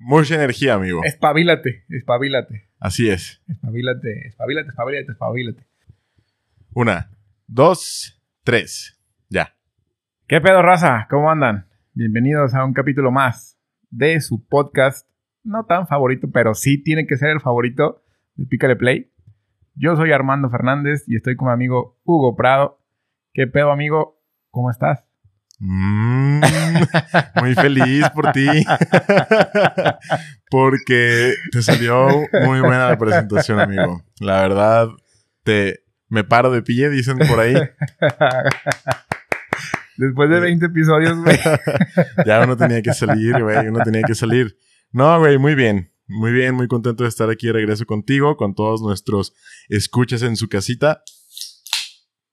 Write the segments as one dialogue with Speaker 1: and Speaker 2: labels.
Speaker 1: Mucha energía, amigo.
Speaker 2: Espabilate, espabilate.
Speaker 1: Así es.
Speaker 2: Espabilate, espabilate, espabilate, espabilate.
Speaker 1: Una, dos, tres. Ya.
Speaker 2: ¿Qué pedo, raza? ¿Cómo andan? Bienvenidos a un capítulo más de su podcast. No tan favorito, pero sí tiene que ser el favorito de Pícale Play. Yo soy Armando Fernández y estoy con mi amigo Hugo Prado. ¿Qué pedo, amigo? ¿Cómo estás?
Speaker 1: Mm, muy feliz por ti. Porque te salió muy buena la presentación, amigo. La verdad, te me paro de pie, dicen por ahí.
Speaker 2: Después de 20 episodios, güey.
Speaker 1: ya uno tenía que salir, güey. Uno tenía que salir. No, güey, muy bien. Muy bien, muy contento de estar aquí de regreso contigo, con todos nuestros escuchas en su casita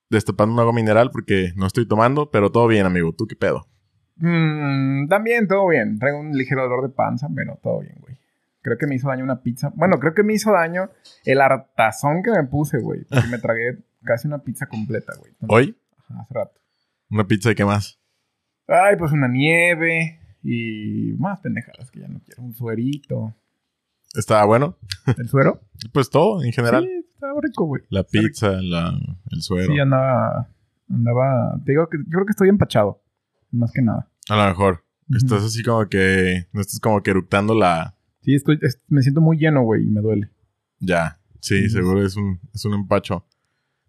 Speaker 1: destapando un agua mineral porque no estoy tomando, pero todo bien, amigo. ¿Tú qué pedo?
Speaker 2: Mm, también, todo bien. Traigo un ligero dolor de panza, pero todo bien, güey. Creo que me hizo daño una pizza. Bueno, creo que me hizo daño el hartazón que me puse, güey. Porque me tragué casi una pizza completa, güey.
Speaker 1: ¿Hoy?
Speaker 2: Ajá, hace rato.
Speaker 1: ¿Una pizza de qué más?
Speaker 2: Ay, pues una nieve y más pendejadas que ya no quiero. Un suerito.
Speaker 1: ¿Estaba bueno?
Speaker 2: ¿El suero?
Speaker 1: pues todo, en general.
Speaker 2: Sí, estaba rico, güey.
Speaker 1: La pizza, la, el suero.
Speaker 2: Sí, andaba. Andaba. Te digo que yo creo que estoy empachado. Más que nada.
Speaker 1: A lo mejor. Estás así como que. No estás como que eructando la.
Speaker 2: Sí, estoy, es- me siento muy lleno, güey, y me duele.
Speaker 1: Ya. Sí, seguro es un, es un empacho.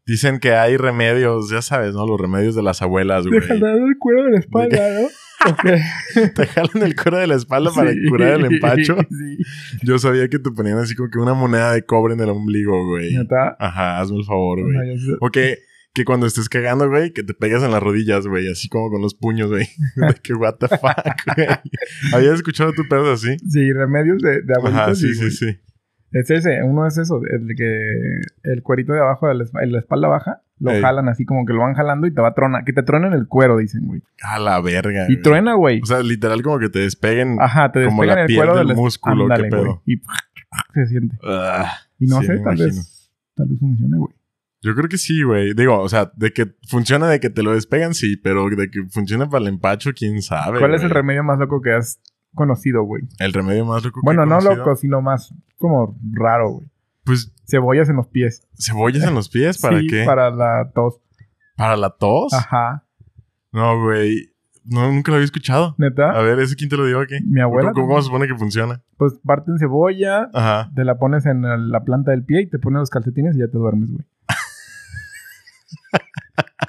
Speaker 1: Dicen que hay remedios, ya sabes, ¿no? Los remedios de las abuelas, güey.
Speaker 2: el cuero de la espalda, ¿no? Ok.
Speaker 1: Te jalan el cuero de la espalda para
Speaker 2: Sí.
Speaker 1: curar el empacho.
Speaker 2: Sí.
Speaker 1: Yo sabía que te ponían así como que una moneda de cobre en el ombligo, güey.
Speaker 2: ¿Neta?
Speaker 1: Ajá, hazme el favor, güey. O que, que cuando estés cagando, güey, que te pegas en las rodillas, güey, así como con los puños, güey. De que what the fuck, güey. ¿Habías escuchado tu pedo así?
Speaker 2: Sí, remedios de, de.
Speaker 1: Ajá, sí, sí, sí.
Speaker 2: Es ese, uno es eso, el que el cuerito de abajo de la, esp- la espalda baja, lo
Speaker 1: Ey.
Speaker 2: jalan así como que lo van jalando y te va a tronar, que te truenen el cuero, dicen, güey.
Speaker 1: A la verga.
Speaker 2: Y
Speaker 1: güey.
Speaker 2: truena, güey.
Speaker 1: O sea, literal como que te despeguen.
Speaker 2: Ajá, te
Speaker 1: como
Speaker 2: despegan
Speaker 1: la
Speaker 2: el
Speaker 1: piel
Speaker 2: cuero
Speaker 1: del músculo, ¿qué pedo?
Speaker 2: güey. Y se siente.
Speaker 1: Ah,
Speaker 2: Y no
Speaker 1: sí,
Speaker 2: sé, tal vez, tal vez funcione, güey.
Speaker 1: Yo creo que sí, güey. Digo, o sea, de que funciona de que te lo despegan, sí, pero de que funciona para el empacho, quién sabe.
Speaker 2: ¿Cuál es el remedio más loco que has conocido, güey?
Speaker 1: El remedio más loco que
Speaker 2: Bueno,
Speaker 1: he
Speaker 2: no
Speaker 1: conocido?
Speaker 2: loco, sino más como raro, güey.
Speaker 1: Pues
Speaker 2: Cebollas en los pies.
Speaker 1: cebollas en los pies, ¿para
Speaker 2: Sí,
Speaker 1: qué?
Speaker 2: Para la tos.
Speaker 1: ¿Para la tos?
Speaker 2: Ajá.
Speaker 1: No, güey. No, nunca lo había escuchado. A
Speaker 2: ¿Neta?
Speaker 1: ver, ¿ese quién te lo dio aquí?
Speaker 2: Mi abuela.
Speaker 1: ¿Cómo, cómo se supone que funciona?
Speaker 2: Pues parten cebolla,
Speaker 1: Ajá.
Speaker 2: te la pones en la planta del pie y te pones los calcetines y ya te duermes, güey.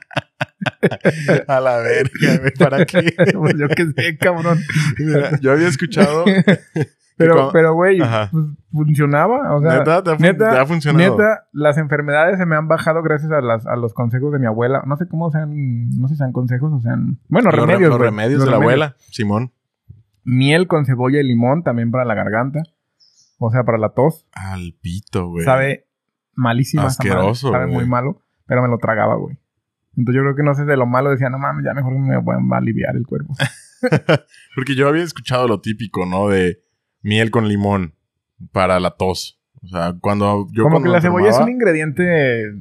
Speaker 1: A la verga. ¿Para qué?
Speaker 2: pues yo qué sé, cabrón.
Speaker 1: Mira, yo había escuchado.
Speaker 2: Pero,
Speaker 1: cuando-
Speaker 2: pero, güey, pues, funcionaba. O sea,
Speaker 1: ¿Neta? ¿Te ha,
Speaker 2: neta,
Speaker 1: te ha funcionado?
Speaker 2: neta, las enfermedades se me han bajado gracias a, las, a los consejos de mi abuela. No sé cómo sean, no sé si sean consejos o sean... Bueno,
Speaker 1: Los re-
Speaker 2: remedios.
Speaker 1: Los remedios
Speaker 2: Los
Speaker 1: de la abuela, Simón.
Speaker 2: Miel con cebolla y limón también para la garganta. O sea, para la tos.
Speaker 1: Al pito, güey.
Speaker 2: Sabe madre.
Speaker 1: Asqueroso,
Speaker 2: Sabe muy malo, pero me lo tragaba, güey. Entonces yo creo que no sé de lo malo. Decía, no mames, ya mejor me voy a aliviar el cuerpo.
Speaker 1: Porque yo había escuchado lo típico, ¿no? De miel con limón para la tos. O sea, cuando yo
Speaker 2: Como
Speaker 1: cuando
Speaker 2: que la cebolla es un ingrediente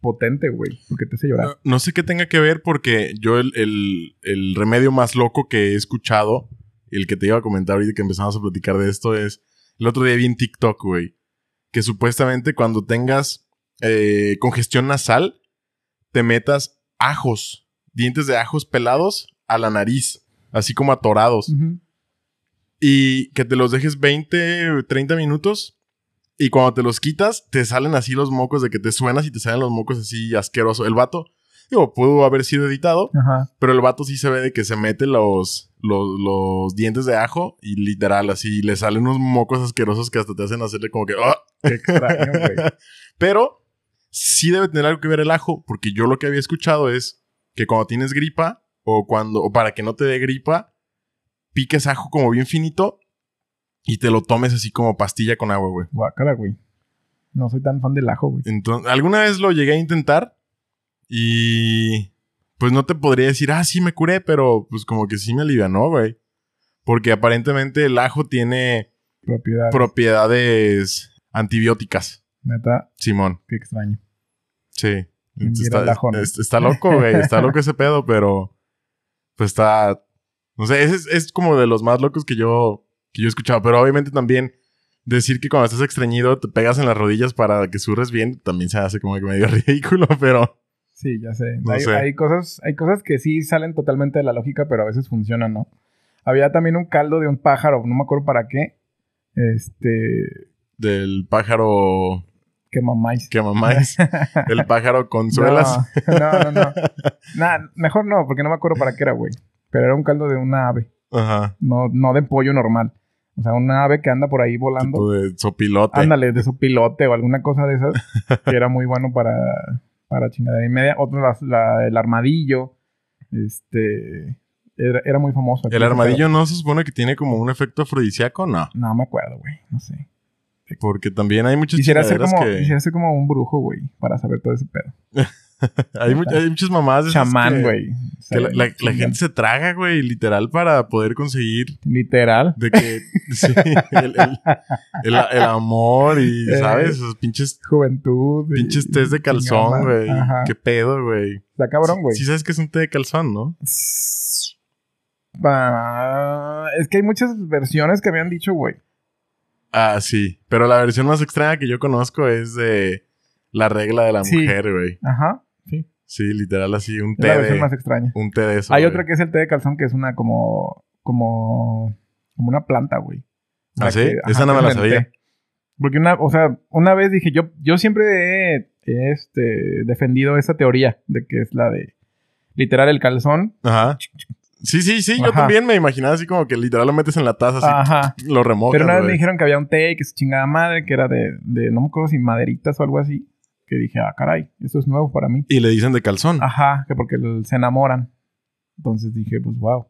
Speaker 2: potente, güey. Porque te hace llorar.
Speaker 1: No, no sé qué tenga que ver porque yo el, el- el remedio más loco que he escuchado, el que te iba a comentar ahorita que empezamos a platicar de esto es, el otro día vi en TikTok, güey, que supuestamente cuando tengas eh, congestión nasal, te metas ajos, dientes de ajos pelados a la nariz, así como atorados,
Speaker 2: Ujú.
Speaker 1: y que te los dejes 20, 30 minutos. Y cuando te los quitas, te salen así los mocos de que te suenas y te salen los mocos así asqueroso. El vato, digo, pudo haber sido editado,
Speaker 2: Ajá.
Speaker 1: pero el vato sí se ve de que se mete los, los, los dientes de ajo y literal así le salen unos mocos asquerosos que hasta te hacen hacerle como que... "Ah".
Speaker 2: Qué extraño, güey.
Speaker 1: Pero sí debe tener algo que ver el ajo, porque yo lo que había escuchado es que cuando tienes gripa o cuando o para que no te dé gripa, piques ajo como bien finito y te lo tomes así como pastilla con agua, güey.
Speaker 2: Guácala, güey. No soy tan fan del ajo, güey.
Speaker 1: Entonces, alguna vez lo llegué a intentar y pues no te podría decir, ah, sí me curé, pero pues como que sí me alivianó, güey. Porque aparentemente el ajo tiene
Speaker 2: Propiedad.
Speaker 1: propiedades antibióticas,
Speaker 2: Neta,
Speaker 1: Simón.
Speaker 2: qué extraño.
Speaker 1: Sí. Está, loco, güey. Está loco ese pedo, pero pues está... No sé, es, es como de los más locos que yo que yo he escuchado. Pero obviamente también decir que cuando estás estreñido te pegas en las rodillas para que surres bien también se hace como que medio ridículo, pero...
Speaker 2: Sí, ya sé.
Speaker 1: No
Speaker 2: hay,
Speaker 1: sé.
Speaker 2: hay cosas, hay cosas que sí salen totalmente de la lógica, pero a veces funcionan, ¿no? Había también un caldo de un pájaro, no me acuerdo para qué. Este.
Speaker 1: Del pájaro
Speaker 2: Que mamáis.
Speaker 1: que mamáis. el pájaro con suelas.
Speaker 2: No, no, no. no. Nah, mejor no, porque no me acuerdo para qué era, güey. Pero era un caldo de una ave,
Speaker 1: Ajá.
Speaker 2: no, no de pollo normal. O sea, una ave que anda por ahí volando.
Speaker 1: Tipo de sopilote.
Speaker 2: Ándale, de su pilote o alguna cosa de esas. que era muy bueno para, para chingadera y media. Otro, la- la- el armadillo. Este. Era, era muy famoso. aquí
Speaker 1: ¿El armadillo no se supone que tiene como un efecto afrodisíaco? No.
Speaker 2: No me acuerdo, güey. No sé.
Speaker 1: Porque también hay muchas
Speaker 2: Quisiera ser, como,
Speaker 1: que...
Speaker 2: quisiera ser como un brujo, güey. Para saber todo ese pedo.
Speaker 1: hay, mu- hay muchas mamás
Speaker 2: Chamán, güey.
Speaker 1: Que la, la- la
Speaker 2: Chingan.
Speaker 1: gente se traga, güey, literal para poder conseguir
Speaker 2: Literal.
Speaker 1: de que sí, el, el- el- el amor y,
Speaker 2: Eh.
Speaker 1: ¿sabes? Esos pinches,
Speaker 2: Juventud. y-
Speaker 1: pinches tés de calzón, güey. Qué pedo, güey.
Speaker 2: Está cabrón, güey.
Speaker 1: Sí sabes que es un té de calzón, ¿no?
Speaker 2: Ah, es que hay muchas versiones que habían dicho, güey.
Speaker 1: Ah, sí. Pero la versión más extraña que yo conozco es de la regla de la
Speaker 2: Sí.
Speaker 1: mujer, güey.
Speaker 2: Ajá. Sí.
Speaker 1: Sí, literal así, un
Speaker 2: Es
Speaker 1: té
Speaker 2: la versión
Speaker 1: de...
Speaker 2: más extraña.
Speaker 1: Un té de eso,
Speaker 2: Hay otra que es el té de calzón, que es una como. como. como una planta, güey.
Speaker 1: ¿Ah, sí? Esa no me la sabía.
Speaker 2: té. Porque una, o sea, una vez dije, yo, yo siempre he, he, este, defendido esa teoría de que es la de literal el calzón.
Speaker 1: Ajá. Sí, sí, sí. Yo también me imaginaba así como que literal lo metes en la taza, así
Speaker 2: Ajá.
Speaker 1: lo remojas,
Speaker 2: Pero una vez me dijeron que había un té que se chingada madre, que era de, de, no me acuerdo si maderitas o algo así. Que dije, ah, caray, eso es nuevo para mí.
Speaker 1: Y le dicen de calzón.
Speaker 2: Ajá, que porque se enamoran. Entonces dije, pues wow.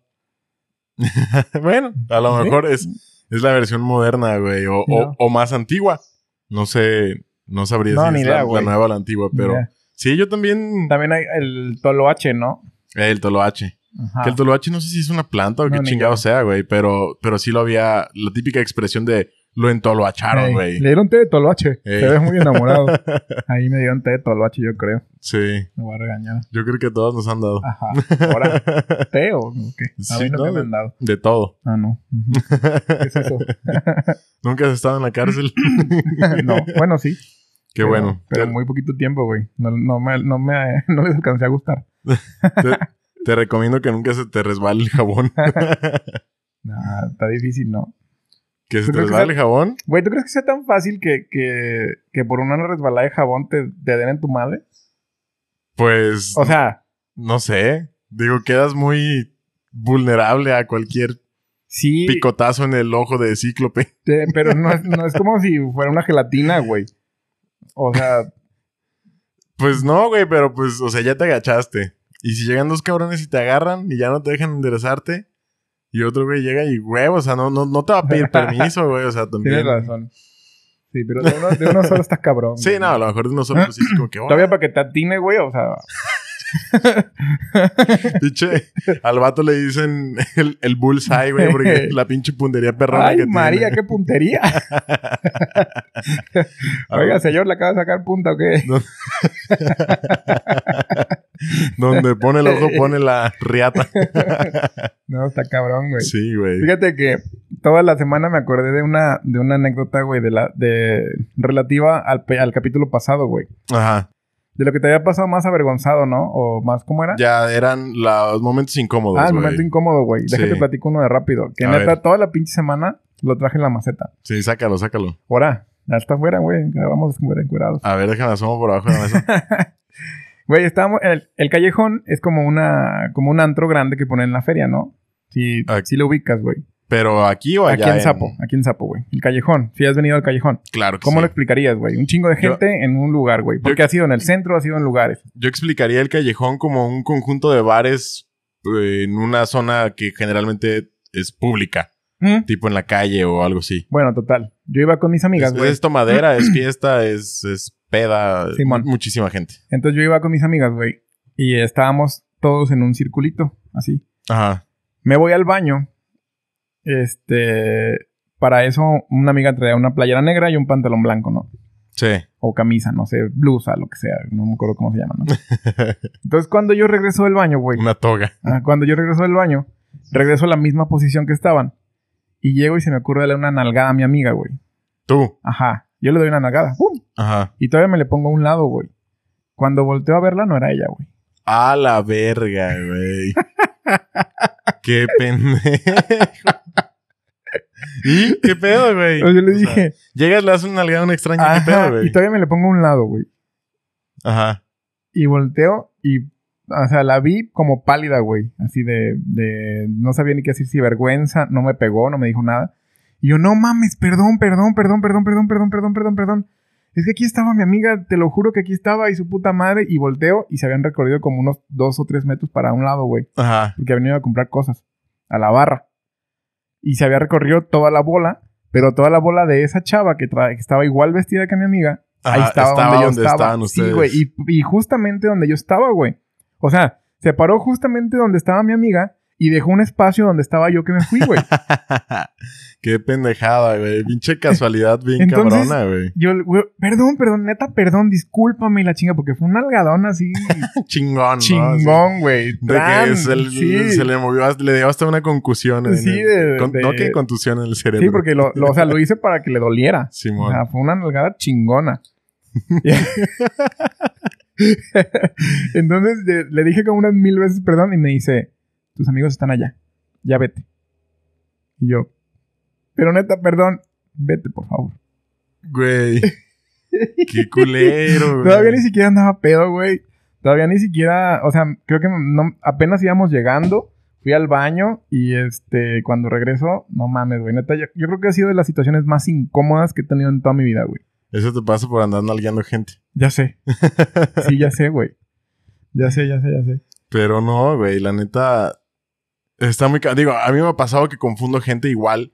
Speaker 1: bueno, a lo
Speaker 2: Sí.
Speaker 1: mejor es, es la versión moderna, güey. O, o-
Speaker 2: No.
Speaker 1: o más antigua. No sé, no sabría
Speaker 2: No,
Speaker 1: si
Speaker 2: ni
Speaker 1: es
Speaker 2: idea,
Speaker 1: la, la nueva o la antigua, pero... Sí, yo también...
Speaker 2: También hay el toloache, ¿no?
Speaker 1: El toloache.
Speaker 2: Ajá.
Speaker 1: Que el toloache no sé si es una planta o
Speaker 2: No,
Speaker 1: qué chingado sea, güey. Pero, pero sí lo había... La típica expresión de lo entoloacharon,
Speaker 2: Ey,
Speaker 1: güey.
Speaker 2: Le dieron té de toloache.
Speaker 1: Ey.
Speaker 2: Te ves muy enamorado. Ahí me dieron té de toloache, yo creo.
Speaker 1: Sí,
Speaker 2: Me voy a regañar.
Speaker 1: yo creo que todos nos han dado.
Speaker 2: Ajá. Ahora, ¿té o qué? A
Speaker 1: Sí,
Speaker 2: mí no,
Speaker 1: no,
Speaker 2: que me han dado.
Speaker 1: De todo.
Speaker 2: Ah, no. ¿Qué es eso?
Speaker 1: Nunca has estado en la cárcel.
Speaker 2: no. Bueno, sí.
Speaker 1: Qué
Speaker 2: Pero-
Speaker 1: bueno.
Speaker 2: Pero muy poquito tiempo, güey. No, no, me, no, me, no les alcancé a gustar.
Speaker 1: Te, te recomiendo que nunca se te resbale el jabón.
Speaker 2: Nah, está difícil, ¿no?
Speaker 1: que se
Speaker 2: ¿Tú
Speaker 1: te resbale el jabón.
Speaker 2: Güey, ¿tú crees que sea tan fácil que, que, que por una resbalada de jabón te, te den en tu madre?
Speaker 1: Pues,
Speaker 2: O sea,
Speaker 1: no sé. Digo, quedas muy vulnerable a cualquier
Speaker 2: sí,
Speaker 1: picotazo en el ojo de cíclope.
Speaker 2: te- pero no es, no es como si fuera una gelatina, güey. O sea,
Speaker 1: Pues no, güey, pero pues, o sea, ya te agachaste. Y si llegan dos cabrones y te agarran y ya no te dejan enderezarte, y otro güey llega y, güey, o sea, no, no, no te va a pedir permiso, güey, o sea, también.
Speaker 2: tienes razón. Sí, pero de uno, de uno solo estás cabrón.
Speaker 1: Sí,
Speaker 2: güey.
Speaker 1: no, a lo mejor de nosotros pues, sí es como que,
Speaker 2: Todavía para que te atine, güey, o sea,
Speaker 1: Pinche, al vato le dicen el, el bullseye, güey, porque la pinche puntería perrona
Speaker 2: ay,
Speaker 1: que
Speaker 2: María,
Speaker 1: tiene.
Speaker 2: qué puntería. Oiga, señor, ¿le acaba de sacar punta o qué?
Speaker 1: Donde pone el ojo, pone la riata.
Speaker 2: No, está cabrón, güey.
Speaker 1: Sí, güey.
Speaker 2: Fíjate que toda la semana me acordé de una, de una anécdota, güey, de la, de relativa al, al capítulo pasado, güey.
Speaker 1: Ajá.
Speaker 2: De lo que te había pasado más avergonzado, ¿no? O más, ¿cómo era?
Speaker 1: Ya eran los momentos incómodos,
Speaker 2: ah, el
Speaker 1: güey.
Speaker 2: momento incómodo, güey. Déjate
Speaker 1: Sí.
Speaker 2: platico uno de rápido. Que
Speaker 1: A
Speaker 2: neta,
Speaker 1: ver.
Speaker 2: toda la pinche semana lo traje en la maceta.
Speaker 1: Sí, sácalo, sácalo.
Speaker 2: Ahora, ya está afuera, güey. Grabamos encuerados.
Speaker 1: A ver, déjame asomo por abajo de la mesa.
Speaker 2: Güey, estábamos. El, el callejón es como una. como un antro grande que ponen en la feria, ¿no? Si,
Speaker 1: Ah.
Speaker 2: si lo ubicas, güey.
Speaker 1: Pero aquí o allá.
Speaker 2: Aquí en Sapo, aquí en Sapo, güey. El callejón. Si has venido al callejón.
Speaker 1: Claro que
Speaker 2: ¿Cómo
Speaker 1: sí.
Speaker 2: lo explicarías, güey? Un chingo de
Speaker 1: Yo-
Speaker 2: gente en un lugar, güey. Porque
Speaker 1: yo-
Speaker 2: ha sido en el centro, ha sido en lugares.
Speaker 1: Yo explicaría el callejón como un conjunto de bares eh, en una zona que generalmente es pública.
Speaker 2: ¿Mm?
Speaker 1: Tipo en la calle o algo así.
Speaker 2: Bueno, total. Yo iba con mis amigas,
Speaker 1: Es, es tomadera, es fiesta, es, es peda.
Speaker 2: Simón.
Speaker 1: Muchísima gente.
Speaker 2: Entonces yo iba con mis amigas, güey. Y estábamos todos en un circulito, así.
Speaker 1: Ajá.
Speaker 2: Me voy al baño. Este. Para eso, una amiga traía una playera negra y un pantalón blanco, ¿no?
Speaker 1: Sí.
Speaker 2: O camisa, no sé, blusa, lo que sea. No me acuerdo cómo se llama, ¿no? Entonces, cuando yo regreso del baño, güey.
Speaker 1: Una toga.
Speaker 2: Ah, cuando yo regreso del baño, regreso a la misma posición que estaban. Y llego y se me ocurre darle una nalgada a mi amiga, güey.
Speaker 1: Tú.
Speaker 2: Ajá. Yo le doy una nalgada. ¡Pum!
Speaker 1: Ajá.
Speaker 2: Y todavía me le pongo a un lado, güey. Cuando volteo a verla, no era ella, güey.
Speaker 1: A la verga, güey. Qué pendejo. ¿Y qué pedo, güey?
Speaker 2: Entonces yo le
Speaker 1: O sea,
Speaker 2: dije...
Speaker 1: llegas, le das una nalgada a un extraño,
Speaker 2: Ajá,
Speaker 1: qué pedo, güey.
Speaker 2: y todavía me le pongo a un lado, güey.
Speaker 1: Ajá.
Speaker 2: Y volteo y... O sea, la vi como pálida, güey. Así de, de... No sabía ni qué decir, si vergüenza. No me pegó, no me dijo nada. Y yo, no mames, perdón, perdón, perdón, perdón, perdón, perdón, perdón, perdón, perdón. Es que aquí estaba mi amiga, te lo juro que aquí estaba y su puta madre. Y volteo y se habían recorrido como unos dos o tres metros para un lado, güey.
Speaker 1: Ajá.
Speaker 2: Porque había venido a comprar cosas. A la barra. Y se había recorrido toda la bola. Pero toda la bola de esa chava que, que estaba igual vestida que mi amiga. ahí
Speaker 1: Ajá,
Speaker 2: estaba,
Speaker 1: estaba
Speaker 2: donde yo
Speaker 1: donde
Speaker 2: estaba.
Speaker 1: estaban
Speaker 2: Sí,
Speaker 1: ustedes.
Speaker 2: güey. Y, y justamente donde yo estaba, güey. O sea, se paró justamente donde estaba mi amiga. Y dejó un espacio donde estaba yo que me fui, güey.
Speaker 1: Qué pendejada, güey. Pinche casualidad bien
Speaker 2: Entonces-
Speaker 1: cabrona, güey.
Speaker 2: Yo, güey, perdón, perdón, neta, perdón, discúlpame y la chinga, porque fue un algadón así
Speaker 1: Chingón, ¿no?
Speaker 2: chingón, güey.
Speaker 1: De que se, le-
Speaker 2: sí.
Speaker 1: se le movió, le dio hasta una concusión. en
Speaker 2: Sí,
Speaker 1: el-
Speaker 2: de-
Speaker 1: con-
Speaker 2: de-
Speaker 1: No que contusión en el cerebro.
Speaker 2: Sí, porque lo, lo- o sea, lo hice para que le doliera. O
Speaker 1: Simón.
Speaker 2: sea, fue una nalgada chingona. Entonces le dije como unas mil veces perdón y me dice, tus amigos están allá, ya vete. Y yo, pero neta, perdón, vete por favor.
Speaker 1: Güey. Qué culero, güey.
Speaker 2: Todavía ni siquiera andaba pedo, güey. Todavía ni siquiera, o sea, creo que no- apenas íbamos llegando. Fui al baño y este, cuando regreso, no mames, güey. Neta, yo, yo creo que ha sido de las situaciones más incómodas que he tenido en toda mi vida, güey.
Speaker 1: Eso te pasa por andar nalgueando gente.
Speaker 2: Ya sé. Sí, ya sé, güey. Ya sé, ya sé, ya sé.
Speaker 1: Pero no, güey. La neta. Está muy. Digo, a mí me ha pasado que confundo gente igual.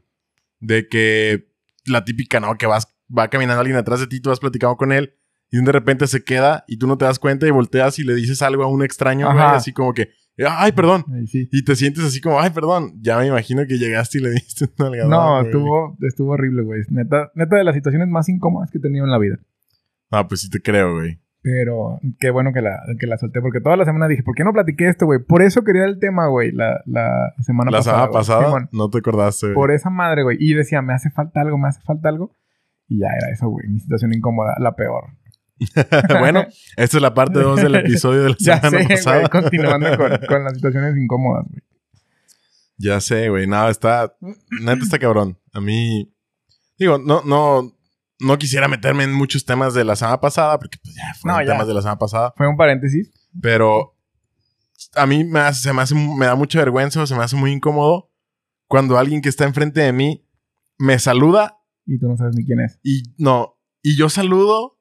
Speaker 1: De que la típica, ¿no? Que vas, va caminando alguien atrás de ti, tú vas platicando con él. Y de repente se queda y tú no te das cuenta y volteas y le dices algo a un extraño, güey. Así como que, ay, perdón.
Speaker 2: Sí.
Speaker 1: Y te sientes así como, ay, perdón. Ya me imagino que llegaste y le diste un nalgadón,
Speaker 2: No,
Speaker 1: güey.
Speaker 2: estuvo, estuvo horrible, güey. Neta, neta de las situaciones más incómodas que he tenido en la vida.
Speaker 1: Ah, pues sí te creo, güey.
Speaker 2: Pero qué bueno que la, que la solté, porque toda la semana dije, ¿por qué no platiqué esto, güey? Por eso quería el tema, güey, la, la semana
Speaker 1: la
Speaker 2: pasada.
Speaker 1: semana
Speaker 2: güey.
Speaker 1: pasada
Speaker 2: Simón,
Speaker 1: no te acordaste, güey.
Speaker 2: por esa madre, güey. Y decía, me hace falta algo, me hace falta algo. Y ya era eso, güey. Mi situación incómoda, la peor.
Speaker 1: bueno, esta es la parte 2 del episodio de la
Speaker 2: Ya
Speaker 1: semana
Speaker 2: sé,
Speaker 1: pasada.
Speaker 2: güey. Continuando con, con las situaciones incómodas, güey.
Speaker 1: Ya sé, güey. Nada, está. Neta está cabrón. A mí. Digo, no, no. No quisiera meterme en muchos temas de la semana pasada, porque pues ya fueron
Speaker 2: No, ya.
Speaker 1: temas de la semana pasada.
Speaker 2: Fue un paréntesis.
Speaker 1: Pero a mí me, hace- se me hace, me da mucha vergüenza o se me hace muy incómodo cuando alguien que está enfrente de mí me saluda
Speaker 2: Y tú no sabes ni quién es.
Speaker 1: y no. Y yo saludo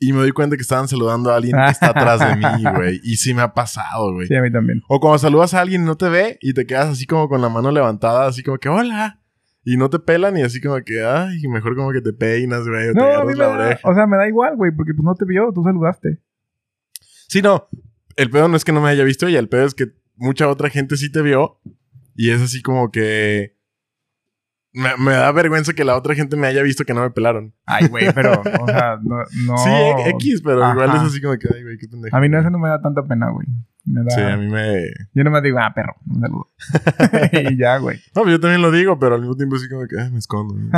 Speaker 1: y me doy cuenta que estaban saludando a alguien que está atrás de mí, güey. Y sí me ha pasado, güey.
Speaker 2: Sí, a mí también.
Speaker 1: O cuando saludas a alguien y no te ve y te quedas así como con la mano levantada, así como que hola. Y no te pelan y así como que, ay, mejor como que te peinas, güey, o te
Speaker 2: No, a
Speaker 1: agarras
Speaker 2: mí me
Speaker 1: la
Speaker 2: da,
Speaker 1: oreja.
Speaker 2: o sea, me da igual, güey, porque pues no te vio, tú saludaste.
Speaker 1: Sí, no. El pedo no es que no me haya visto ella, el pedo es que mucha otra gente sí te vio y es así como que. Me, me da vergüenza que la otra gente me haya visto que no me pelaron.
Speaker 2: Ay, güey, pero, o sea, no. no
Speaker 1: Sí, X, pero igual es así como que, ay, güey, qué pendejo.
Speaker 2: A mí no, eso no me da tanta pena, güey. Me da.
Speaker 1: Sí, a mí me.
Speaker 2: Yo no me digo, ah, perro, un saludo. y ya, güey.
Speaker 1: No, pues yo también lo digo, pero al mismo tiempo así como que, ay, me escondo.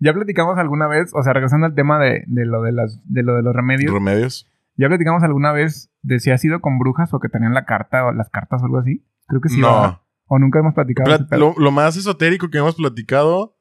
Speaker 2: ya platicamos alguna vez, o sea, regresando al tema de, de lo de las, de lo de los remedios.
Speaker 1: ¿Remedios?
Speaker 2: ya platicamos alguna vez de si ha sido con brujas o que tenían la carta o las cartas o algo así. Creo que sí. ¿verdad? O nunca hemos platicado.
Speaker 1: Pla- lo, lo más esotérico que hemos platicado,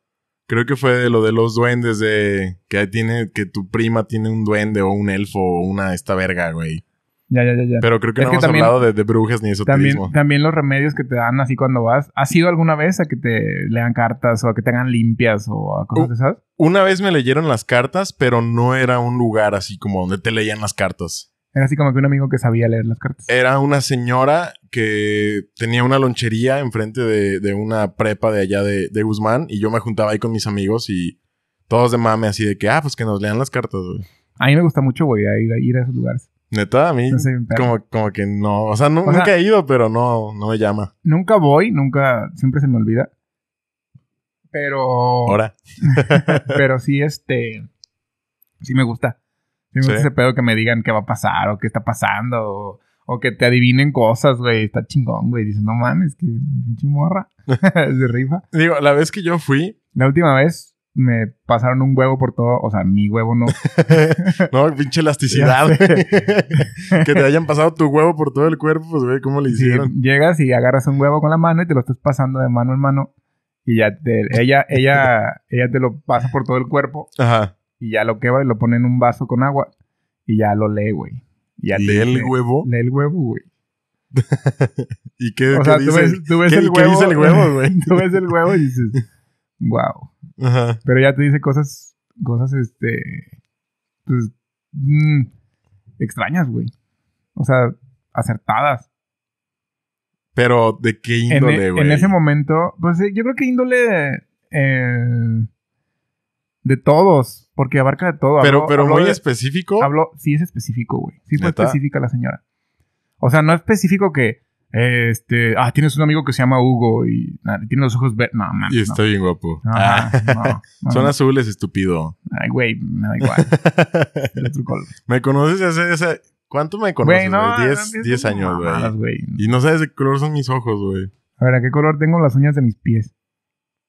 Speaker 1: creo que fue de lo de los duendes, de que tiene, que tu prima tiene un duende o un elfo o una esta verga, güey.
Speaker 2: Ya, ya, ya, ya.
Speaker 1: Pero creo que
Speaker 2: Es
Speaker 1: no
Speaker 2: que
Speaker 1: hemos
Speaker 2: también-
Speaker 1: hablado de, de brujas ni esoterismo.
Speaker 2: También, también los remedios que te dan así cuando vas. ¿Has ido alguna vez a que te lean cartas o a que te hagan limpias o a cosas de esas?
Speaker 1: Una vez me leyeron las cartas, pero no era un lugar así como donde te leían las cartas.
Speaker 2: Era así como que un amigo que sabía leer las cartas.
Speaker 1: Era una señora que tenía una lonchería enfrente de, de una prepa de allá de, de Guzmán y yo me juntaba ahí con mis amigos y todos de mame así de que, ah, pues que nos lean las cartas, güey.
Speaker 2: A mí me gusta mucho, güey, a ir, a ir a esos lugares.
Speaker 1: Neta, a mí
Speaker 2: No sé,
Speaker 1: como, como que no. O sea, no-
Speaker 2: O sea-
Speaker 1: nunca he ido, pero no, no me llama.
Speaker 2: Nunca voy, nunca, siempre se me olvida. Pero,
Speaker 1: Ahora.
Speaker 2: pero sí, este, sí me gusta. Sí me gusta
Speaker 1: Sí.
Speaker 2: ese pedo que me digan qué va a pasar o qué está pasando o, O que te adivinen cosas, güey. Está chingón, güey. Dices, no mames, que pinche morra. Se rifa.
Speaker 1: Digo, la vez que yo fui,
Speaker 2: La última vez me pasaron un huevo por todo. O sea, mi huevo no.
Speaker 1: no, pinche elasticidad. Que te hayan pasado tu huevo por todo el cuerpo, pues, güey, ¿cómo le
Speaker 2: Sí,
Speaker 1: hicieron?
Speaker 2: llegas y agarras un huevo con la mano y te lo estás pasando de mano en mano. Y ya te- ella, ella, ella te lo pasa por todo el cuerpo
Speaker 1: Ajá.
Speaker 2: Y ya lo quebra y lo pone en un vaso con agua y ya lo lee, güey. Ya te
Speaker 1: Lee el huevo.
Speaker 2: Lee el huevo, güey.
Speaker 1: ¿Y qué,
Speaker 2: O
Speaker 1: qué
Speaker 2: sea, tú
Speaker 1: dice?
Speaker 2: ves, tú ves
Speaker 1: ¿Qué-
Speaker 2: el huevo.
Speaker 1: qué dice el huevo, güey?
Speaker 2: tú ves el huevo y dices, wow.
Speaker 1: Ajá.
Speaker 2: Pero ya te dice cosas, cosas, este, pues, mm, extrañas, güey. O sea, acertadas.
Speaker 1: Pero, ¿de qué índole,
Speaker 2: e-
Speaker 1: güey?
Speaker 2: en ese momento, pues sí, yo creo que índole eh, de todos, porque abarca de todo.
Speaker 1: Pero,
Speaker 2: Habló-
Speaker 1: pero
Speaker 2: habló
Speaker 1: muy
Speaker 2: de-
Speaker 1: específico.
Speaker 2: habló- sí es específico, güey. Sí fue
Speaker 1: ¿Neta?
Speaker 2: específica la señora. O sea, no específico que, este, ah, tienes un amigo que se llama Hugo y ah, tiene los ojos verdes. No, mames,
Speaker 1: Y
Speaker 2: no.
Speaker 1: está bien guapo. Ah.
Speaker 2: no,
Speaker 1: Son azules, estúpido.
Speaker 2: Ay, güey, me da igual.
Speaker 1: ¿Me conoces hace. ¿Cuánto me conoces,
Speaker 2: Güey, no,
Speaker 1: güey?
Speaker 2: no
Speaker 1: 10
Speaker 2: empieces
Speaker 1: 10
Speaker 2: con
Speaker 1: años, güey. Y no sabes de qué color son mis ojos, güey.
Speaker 2: A ver, ¿a qué color tengo las uñas de mis pies?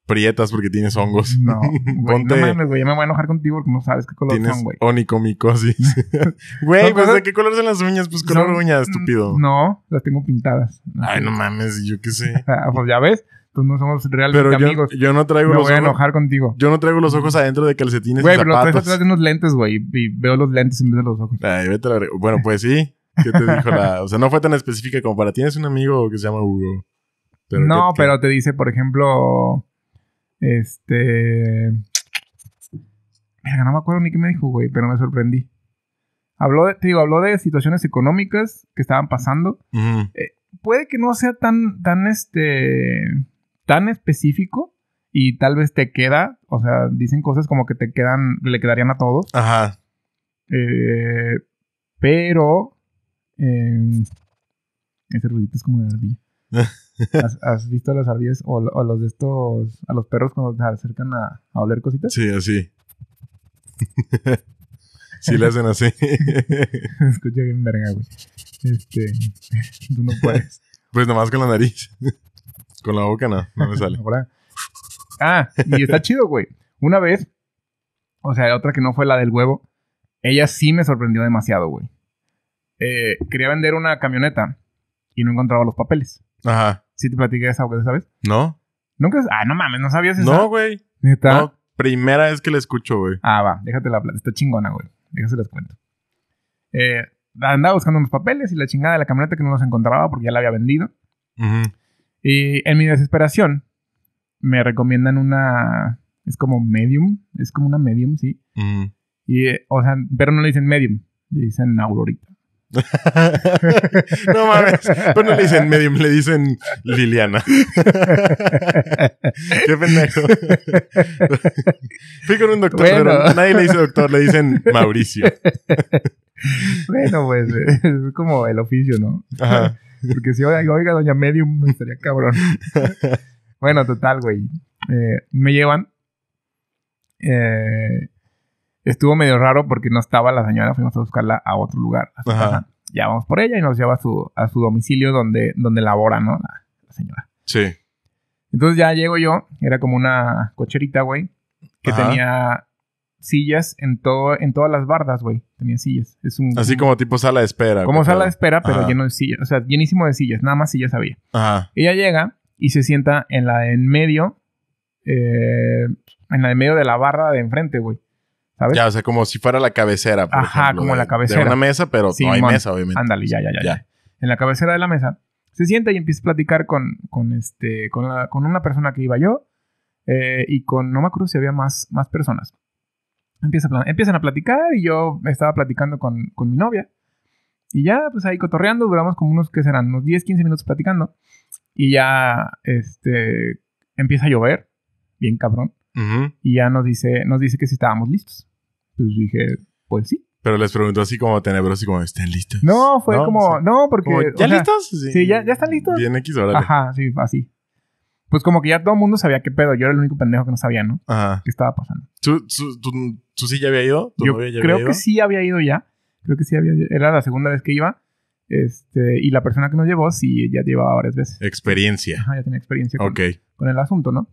Speaker 1: Prietas porque tienes hongos.
Speaker 2: No, güey,
Speaker 1: Ponte...
Speaker 2: no mames, güey. Ya me voy a enojar contigo porque no sabes qué color
Speaker 1: Tienes
Speaker 2: son, güey.
Speaker 1: onicomicosis. Güey, pues ¿de qué color son las uñas? Pues color
Speaker 2: Son-
Speaker 1: uña, estúpido.
Speaker 2: No, las tengo pintadas.
Speaker 1: Ay, no mames, yo qué sé.
Speaker 2: Ah, pues ya ves, entonces no somos realmente
Speaker 1: Pero yo,
Speaker 2: amigos.
Speaker 1: yo no traigo
Speaker 2: me
Speaker 1: los
Speaker 2: voy a enojar contigo.
Speaker 1: Yo no traigo los ojos adentro de calcetines
Speaker 2: Güey,
Speaker 1: y
Speaker 2: pero los traes
Speaker 1: zapatos.
Speaker 2: atrás de unos lentes, güey. Y veo los lentes en vez de los ojos.
Speaker 1: Ay, vete a la... Bueno, pues sí. ¿Qué te dijo la...? O sea, no fue tan específica como para... Tienes un amigo que se llama Hugo. Pero
Speaker 2: no,
Speaker 1: ¿qué- qué?
Speaker 2: pero te dice, por ejemplo, este... Verga, no me acuerdo ni qué me dijo, güey, pero me sorprendí. Habló de, te digo, habló de situaciones económicas que estaban pasando.
Speaker 1: Ujú.
Speaker 2: Puede que no sea tan, tan, este, tan específico y tal vez te queda, o sea, dicen cosas como que te quedan, le quedarían a todos.
Speaker 1: Ajá.
Speaker 2: Eh, pero. eh, ese ruidito es como de ardilla. ¿Has, has visto a las ardillas o, o los de estos. a los perros cuando se acercan a, a oler cositas?
Speaker 1: Sí, así. sí le hacen así.
Speaker 2: Escucha bien verga, güey. Este. Tú no puedes.
Speaker 1: pues nomás con la nariz. con la boca no, no me sale.
Speaker 2: Ahora. Ah, y está chido, güey. Una vez. O sea, otra que no fue la del huevo. Ella sí me sorprendió demasiado, güey. Eh, quería vender una camioneta y no encontraba los papeles.
Speaker 1: Ajá.
Speaker 2: Sí te platiqué esa ¿sabes?
Speaker 1: ¿No?
Speaker 2: Nunca. Ah, no mames, no sabías eso.
Speaker 1: No, güey.
Speaker 2: ¿Neta?
Speaker 1: No. Primera vez que la escucho, güey.
Speaker 2: Ah, va, déjate la plata. Está chingona, güey. Déjase les cuento. Eh, andaba buscando unos papeles y la chingada de la camioneta que no los encontraba porque ya la había vendido.
Speaker 1: Ujú.
Speaker 2: Y en mi desesperación, me recomiendan una. Es como medium. Es como una medium, sí.
Speaker 1: Ujú.
Speaker 2: Y, eh, o sea, pero no le dicen medium. Le dicen aurorita.
Speaker 1: no mames. Pero no le dicen medium, le dicen Liliana. Qué pendejo. Fui con un doctor,
Speaker 2: Bueno.
Speaker 1: pero nadie le dice doctor, le dicen Mauricio.
Speaker 2: bueno, pues es como el oficio, ¿no?
Speaker 1: Ajá.
Speaker 2: Porque si oiga, oiga, doña medium, estaría cabrón. bueno, total, güey. Eh, me llevan. Eh, estuvo medio raro porque no estaba la señora. Fuimos a buscarla a otro lugar. a casa. Ya vamos por ella y nos lleva a su, a su domicilio donde, donde labora, ¿no? La, la señora.
Speaker 1: Sí.
Speaker 2: Entonces ya llego yo. Era como una cocherita, güey. Que
Speaker 1: Ajá.
Speaker 2: tenía sillas en, todo, en todas las bardas, güey. Tenía sillas. Es un,
Speaker 1: Así como tipo sala de espera.
Speaker 2: como
Speaker 1: ¿qué
Speaker 2: sala de espera, pero
Speaker 1: Ajá.
Speaker 2: lleno de sillas. O sea, llenísimo de sillas. Nada más sillas había.
Speaker 1: Ajá.
Speaker 2: Ella llega y se sienta en la de en medio, eh, en la de medio de la barra de enfrente, güey. ¿Sabes?
Speaker 1: Ya, o sea, como si fuera la cabecera. Por
Speaker 2: Ajá,
Speaker 1: ejemplo,
Speaker 2: como
Speaker 1: de-
Speaker 2: la cabecera.
Speaker 1: De una mesa, pero no hay mesa, obviamente.
Speaker 2: Ándale, ya, ya, ya,
Speaker 1: Ya.
Speaker 2: En la cabecera de la mesa. Se sienta y empieza a platicar con, con, este, con, la- con una persona que iba yo eh, y con, no me acuerdo si había más, más personas. Empieza a pla- empiezan a platicar y yo estaba platicando con, con mi novia. Y ya, pues ahí cotorreando, duramos como unos, ¿qué serán? Unos 10, 15 minutos platicando. Y ya, este, empieza a llover, bien cabrón.
Speaker 1: Ujú.
Speaker 2: Y ya nos dice, nos dice que si estábamos listos. Pues dije, pues sí.
Speaker 1: Pero les preguntó así como tenebroso y como, ¿están listos?
Speaker 2: No, fue
Speaker 1: No,
Speaker 2: como,
Speaker 1: sí.
Speaker 2: no, porque...
Speaker 1: Como,
Speaker 2: o
Speaker 1: ¿Ya
Speaker 2: sea,
Speaker 1: listos?
Speaker 2: sí, ¿ya- ya están listos?
Speaker 1: Bien X, órale.
Speaker 2: Ajá, sí, así. Pues como que ya todo el mundo sabía qué pedo. Yo era el único pendejo que no sabía, ¿no?
Speaker 1: Ajá.
Speaker 2: ¿Qué estaba pasando?
Speaker 1: ¿Tú, tú, tú, tú sí ya había ido? ¿Tu
Speaker 2: Yo
Speaker 1: novia ya
Speaker 2: creo
Speaker 1: había
Speaker 2: que
Speaker 1: ido?
Speaker 2: sí había ido ya. Creo que sí había Era la segunda vez que iba. Este, y la persona que nos llevó, sí, ya llevaba varias veces.
Speaker 1: Experiencia.
Speaker 2: Ajá, ya tenía experiencia con,
Speaker 1: Ok.
Speaker 2: con el asunto, ¿no?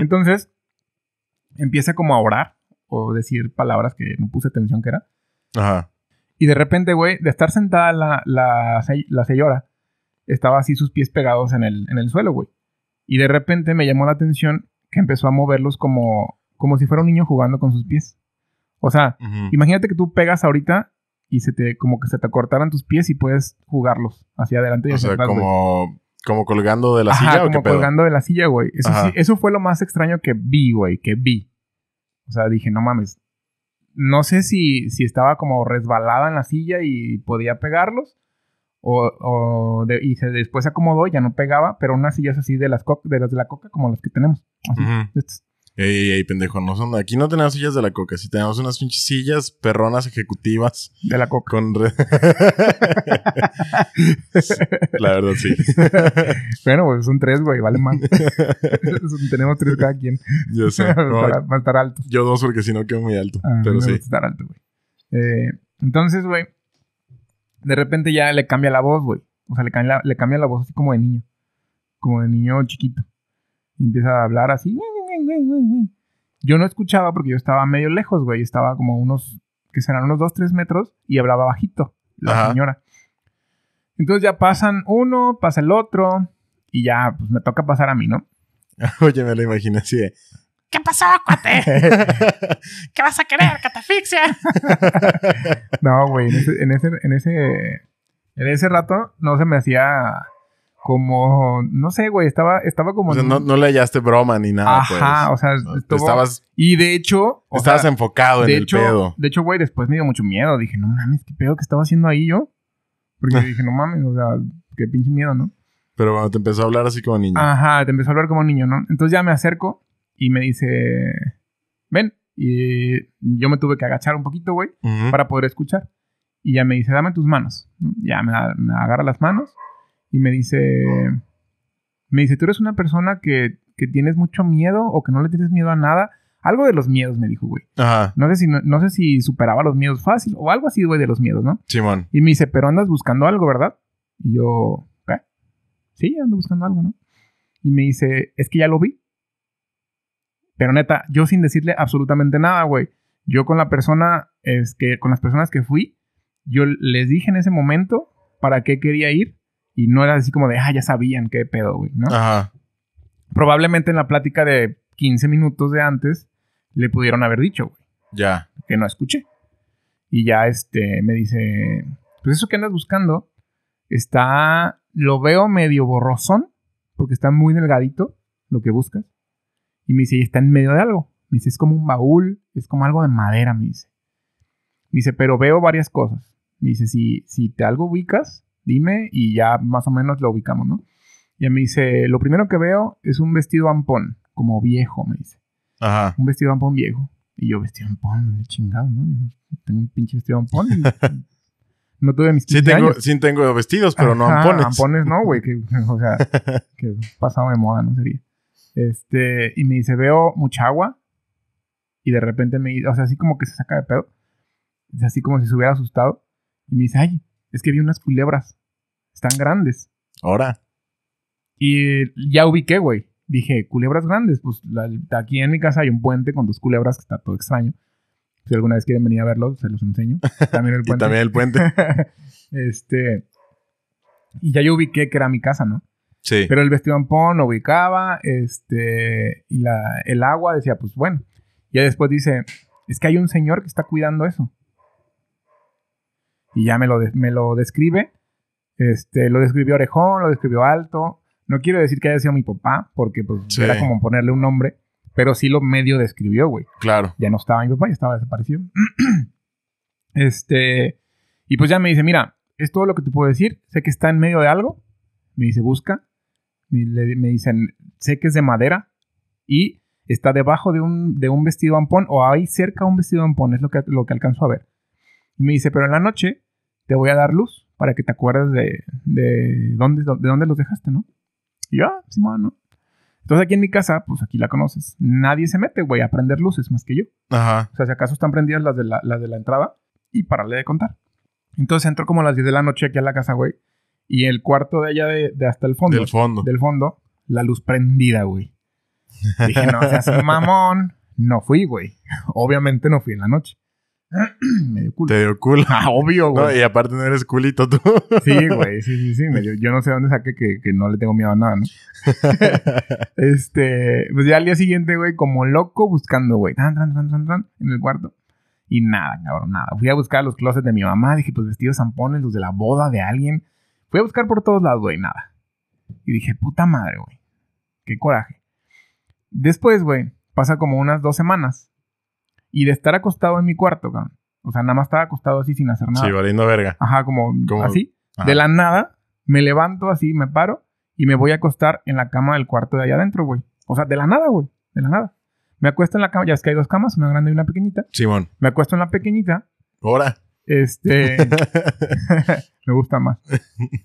Speaker 2: Entonces, empieza como a orar o decir palabras que no puse atención que era.
Speaker 1: Ajá.
Speaker 2: Y de repente, güey, de estar sentada la, la, se- la señora, estaba así sus pies pegados en el, en el suelo, güey. Y de repente me llamó la atención que empezó a moverlos como, como si fuera un niño jugando con sus pies. O sea, imagínate que tú pegas ahorita y se te, como que se te cortaran tus pies y puedes jugarlos hacia adelante y
Speaker 1: O
Speaker 2: hacia
Speaker 1: sea,
Speaker 2: atrás,
Speaker 1: como, como colgando de la
Speaker 2: Ajá,
Speaker 1: silla o
Speaker 2: como
Speaker 1: qué pedo.
Speaker 2: colgando de la silla, güey. Eso,
Speaker 1: Ajá.
Speaker 2: sí, eso fue lo más extraño que vi, güey, que vi. O sea, dije, no mames. No sé si, si estaba como resbalada en la silla y podía pegarlos. O, o de- y se, después se acomodó y ya no pegaba, pero unas sillas así de las, de las de la coca, como las que tenemos. Así, estas.
Speaker 1: Ey, ey, pendejo, no son... Aquí no tenemos sillas de la coca, sí tenemos unas pinches sillas perronas ejecutivas
Speaker 2: De la coca.
Speaker 1: con... re- la verdad, sí.
Speaker 2: bueno, pues son tres, güey, vale más. Tenemos tres cada quien.
Speaker 1: Yo sé.
Speaker 2: va, a
Speaker 1: No,
Speaker 2: estar, va a estar alto.
Speaker 1: yo dos porque si no quedo muy alto.
Speaker 2: Ah, a
Speaker 1: pero sí.
Speaker 2: gusta estar alto, güey. Eh, entonces, güey, de repente ya le cambia la voz, güey. O sea, le cambia, la- le cambia la voz así como de niño. Como de niño chiquito. Y empieza a hablar así. Yo no escuchaba porque yo estaba medio lejos, güey. Estaba como unos, que serán unos 2, 3 metros y hablaba bajito la
Speaker 1: Ajá.
Speaker 2: señora. Entonces ya pasan uno, pasa el otro y ya, pues me toca pasar a mí, ¿no?
Speaker 1: Oye, me lo imaginé así de...
Speaker 3: ¿Qué pasó, cuate? ¿Qué vas a querer? ¿Que te asfixia?
Speaker 2: No, güey, en ese, en ese, en ese, en ese rato no se me hacía como, no sé, güey, estaba, estaba como...
Speaker 1: O sea,
Speaker 2: en
Speaker 1: no, no le hallaste broma ni nada,
Speaker 2: Ajá,
Speaker 1: pues.
Speaker 2: o sea,
Speaker 1: No,
Speaker 2: estuvo-
Speaker 1: Estabas,
Speaker 2: y de hecho, o
Speaker 1: estabas
Speaker 2: sea,
Speaker 1: enfocado en el
Speaker 2: hecho,
Speaker 1: pedo.
Speaker 2: de hecho, güey, después me dio mucho miedo. Dije, no mames, qué pedo que estaba haciendo ahí yo. Porque dije, no mames, o sea, qué pinche miedo, ¿no?
Speaker 1: Pero bueno, te empezó a hablar así como niño.
Speaker 2: Ajá, te empezó a hablar como niño, ¿no? Entonces ya me acerco y me dice, ven. Y yo me tuve que agachar un poquito, güey. Para poder escuchar. Y ya me dice, dame tus manos. Ya me, me agarra las manos y me dice, me dice, tú eres una persona que, que tienes mucho miedo o que no le tienes miedo a nada. Algo de los miedos, me dijo, güey.
Speaker 1: Ajá,
Speaker 2: No sé si, no, no sé si superaba los miedos fácil o algo así, güey, de los miedos, ¿no?
Speaker 1: Simón.
Speaker 2: Y me dice, pero andas buscando algo, ¿verdad? Y yo, ¿qué? Sí, ando buscando algo, ¿no? Y me dice, es que ya lo vi. Pero neta, yo sin decirle absolutamente nada, güey. Yo con la persona, es que con las personas que fui, yo les dije en ese momento para qué quería ir. Y no era así como de, ah, ya sabían qué pedo, güey, ¿no?
Speaker 1: Ajá.
Speaker 2: Probablemente en la plática de 15 minutos de antes le pudieron haber dicho, güey
Speaker 1: Ya.
Speaker 2: que no escuché. Y ya este me dice, pues eso que andas buscando está, lo veo medio borrosón, porque está muy delgadito lo que buscas. Y me dice, y está en medio de algo. Me dice, es como un baúl, es como algo de madera, me dice. Me dice, pero veo varias cosas. Me dice, si, si te algo ubicas, dime y ya más o menos lo ubicamos, ¿no? Y me dice, lo primero que veo es un vestido ampón, como viejo, me dice
Speaker 1: Ajá.
Speaker 2: un vestido ampón viejo. Y yo, vestido ampón, chingado, ¿no? Tengo un pinche vestido ampón. y no tuve mis 15
Speaker 1: Sí tengo,
Speaker 2: años.
Speaker 1: sí tengo vestidos, pero no
Speaker 2: Ajá,
Speaker 1: ampones.
Speaker 2: Ampones no, güey. Que, o sea, que pasado de moda, ¿no? Sería. Este, y me dice, veo mucha agua. Y de repente me dice, o sea, así como que se saca de pedo. Es así como si se hubiera asustado. Y me dice, ay, es que vi unas culebras. Están grandes.
Speaker 1: Ahora.
Speaker 2: Y ya ubiqué, güey. Dije, culebras grandes. Pues la- aquí en mi casa hay un puente con dos culebras que está todo extraño. Si alguna vez quieren venir a verlo, se los enseño. También el
Speaker 1: Y
Speaker 2: puente.
Speaker 1: también el puente.
Speaker 2: este. Y ya yo ubiqué que era mi casa, ¿no?
Speaker 1: Sí.
Speaker 2: Pero el vestido ampón lo ubicaba. Este. Y la, el agua decía, pues bueno. Ya después dice, es que hay un señor que está cuidando eso. Y ya me lo, de- me lo describe. Este, lo describió orejón, lo describió alto. No quiero decir que haya sido mi papá, porque pues
Speaker 1: Sí.
Speaker 2: era como ponerle un nombre. Pero sí lo medio describió, güey.
Speaker 1: Claro.
Speaker 2: Ya no estaba mi papá, ya estaba desaparecido. este. Y pues ya me dice, mira, es todo lo que te puedo decir. Sé que está en medio de algo. Me dice, busca. Me, le- me dicen, sé que es de madera. Y está debajo de un, de un vestido ampón. O ahí cerca un vestido ampón. Es lo que, lo que alcanzo a ver. Y me dice, pero en la noche te voy a dar luz para que te acuerdes de, de, dónde, de dónde los dejaste, ¿no? Y yo, ah, Simón, ¿no? Entonces aquí en mi casa, pues aquí la conoces. Nadie se mete, güey, a prender luces más que yo.
Speaker 1: Ajá.
Speaker 2: O sea, si acaso están prendidas las de la, las de la entrada y pararle de contar. Entonces entró como a las 10 de la noche aquí a la casa, güey. Y el cuarto de allá de, de hasta el fondo.
Speaker 1: Del fondo.
Speaker 2: del fondo, la luz prendida, güey. Dije, no seas mamón. No fui, güey. Obviamente no fui en la noche. me dio culo.
Speaker 1: Te dio culo.
Speaker 2: Ah, obvio,
Speaker 1: No,
Speaker 2: güey.
Speaker 1: y aparte no eres culito tú.
Speaker 2: Sí, güey, sí, sí, sí. me dio- yo no sé dónde saqué que, que no le tengo miedo a nada, ¿no? Este, pues ya al día siguiente, güey, como loco buscando, güey, tan, tan, tan, tan, tan, en el cuarto. Y nada, cabrón, nada. Fui a buscar los closets de mi mamá, dije, pues vestidos zampones, los de la boda de alguien. Fui a buscar por todos lados, güey, nada. Y dije, puta madre, güey. Qué coraje. Después, güey, pasa como unas dos semanas. Y de estar acostado en mi cuarto, cabrón. O sea, nada más estaba acostado así sin hacer nada.
Speaker 1: Sí, valiendo verga.
Speaker 2: Ajá, como,
Speaker 1: Como-
Speaker 2: así.
Speaker 1: Ajá.
Speaker 2: De la nada, me levanto así, me paro y me voy a acostar en la cama del cuarto de allá adentro, güey. O sea, de la nada, güey. De la nada. Me acuesto en la cama, ya es que hay dos camas, una grande y una pequeñita.
Speaker 1: Simón.
Speaker 2: Me acuesto en la pequeñita.
Speaker 1: Ahora.
Speaker 2: Este. me gusta más.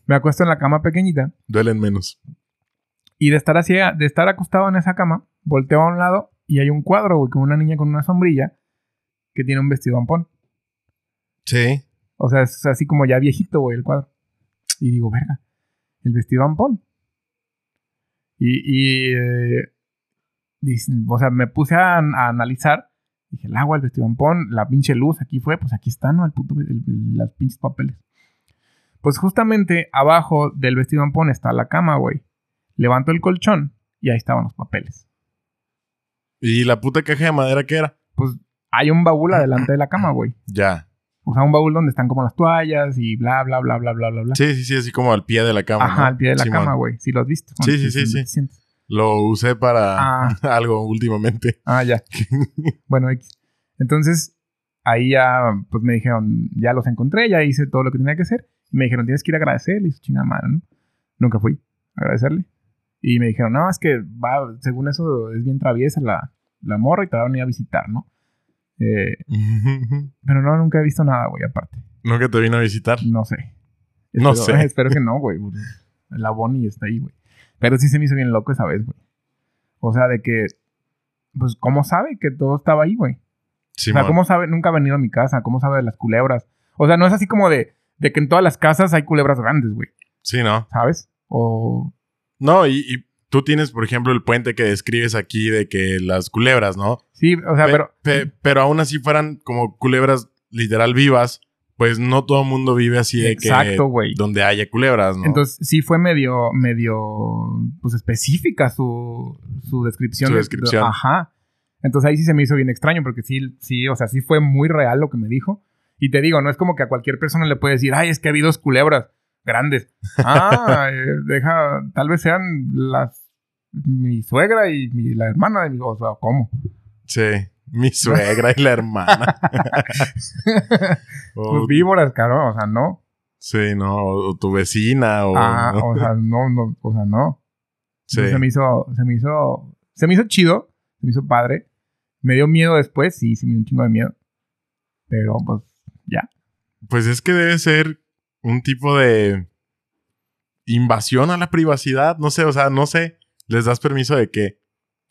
Speaker 2: Me acuesto en la cama pequeñita.
Speaker 1: Duelen menos.
Speaker 2: Y de estar así, de estar acostado en esa cama, volteo a un lado y hay un cuadro, güey, con una niña con una sombrilla que tiene un vestido ampón.
Speaker 1: Sí.
Speaker 2: O sea, es así como ya viejito, güey, el cuadro. Y digo, verga, el vestido ampón. Y, y eh, o sea, me puse a, a analizar. Dije, el agua, el vestido ampón, la pinche luz, aquí fue, pues aquí está, ¿no? El puto, el- el- las pinches papeles. Pues justamente abajo del vestido ampón está la cama, güey. Levanto el colchón y ahí estaban los papeles.
Speaker 1: ¿Y la puta caja de madera qué era?
Speaker 2: Pues hay un baúl adelante de la cama, güey.
Speaker 1: Ya.
Speaker 2: O sea, un baúl donde están como las toallas y bla, bla, bla, bla, bla, bla, bla.
Speaker 1: Sí, sí, sí, así como al pie de la cama.
Speaker 2: Ajá,
Speaker 1: ¿no?
Speaker 2: al pie de la
Speaker 1: Simón.
Speaker 2: cama, güey. Sí lo has visto.
Speaker 1: Sí, sí, sí, sí.
Speaker 2: sí.
Speaker 1: Lo usé para
Speaker 2: Ah.
Speaker 1: algo últimamente.
Speaker 2: Ah, ya. bueno, X. Entonces, ahí ya, pues me dijeron, ya los encontré, ya hice todo lo que tenía que hacer. Me dijeron, tienes que ir a agradecerle. Y su chingada madre, ¿no? Nunca fui a agradecerle. Y me dijeron, no, es que va, según eso, es bien traviesa la, la morra y te va a venir a visitar, ¿no? Eh, pero no, nunca he visto nada, güey, aparte.
Speaker 1: Nunca te vino a visitar.
Speaker 2: No sé.
Speaker 1: No
Speaker 2: Espero-
Speaker 1: sé.
Speaker 2: Espero que no, güey. La Bonnie está ahí, güey. Pero sí se me hizo bien loco esa vez, güey. O sea, de que, pues, ¿cómo sabe que todo estaba ahí, güey? O
Speaker 1: Simón.
Speaker 2: sea, ¿cómo sabe? Nunca ha venido a mi casa. ¿Cómo sabe de las culebras? O sea, no es así como de, de que en todas las casas hay culebras grandes, güey.
Speaker 1: Sí, ¿no?
Speaker 2: ¿Sabes? O...
Speaker 1: No, y, y tú tienes, por ejemplo, el puente que describes aquí de que las culebras, ¿no?
Speaker 2: Sí, o sea,
Speaker 1: Pe-
Speaker 2: pero...
Speaker 1: pe- pero aún así fueran como culebras literal vivas, pues no todo el mundo vive así de
Speaker 2: Exacto,
Speaker 1: que
Speaker 2: güey.
Speaker 1: donde haya culebras, ¿no?
Speaker 2: Entonces, sí fue medio, medio, pues específica su, su descripción.
Speaker 1: Su
Speaker 2: de-
Speaker 1: descripción.
Speaker 2: ajá. Entonces ahí sí se me hizo bien extraño porque sí, sí, o sea, sí fue muy real lo que me dijo. Y te digo, no es como que a cualquier persona le puede decir, ay, es que ha habido dos culebras grandes. Ah, eh, deja, tal vez sean las, mi suegra y mi- la hermana de mi, o sea, ¿cómo?
Speaker 1: Sí, mi suegra y la hermana. o,
Speaker 2: Pues víboras, cabrón, o sea, no.
Speaker 1: sí, no, o, tu vecina o...
Speaker 2: Ah, o sea, no, no, o sea, no.
Speaker 1: sí.
Speaker 2: Se me hizo, se me hizo, se me hizo chido, se me hizo padre. Me dio miedo después, sí, se me dio un chingo de miedo. Pero pues, ya.
Speaker 1: Pues es que debe ser un tipo de invasión a la privacidad, no sé, o sea, no sé, les das permiso de qué,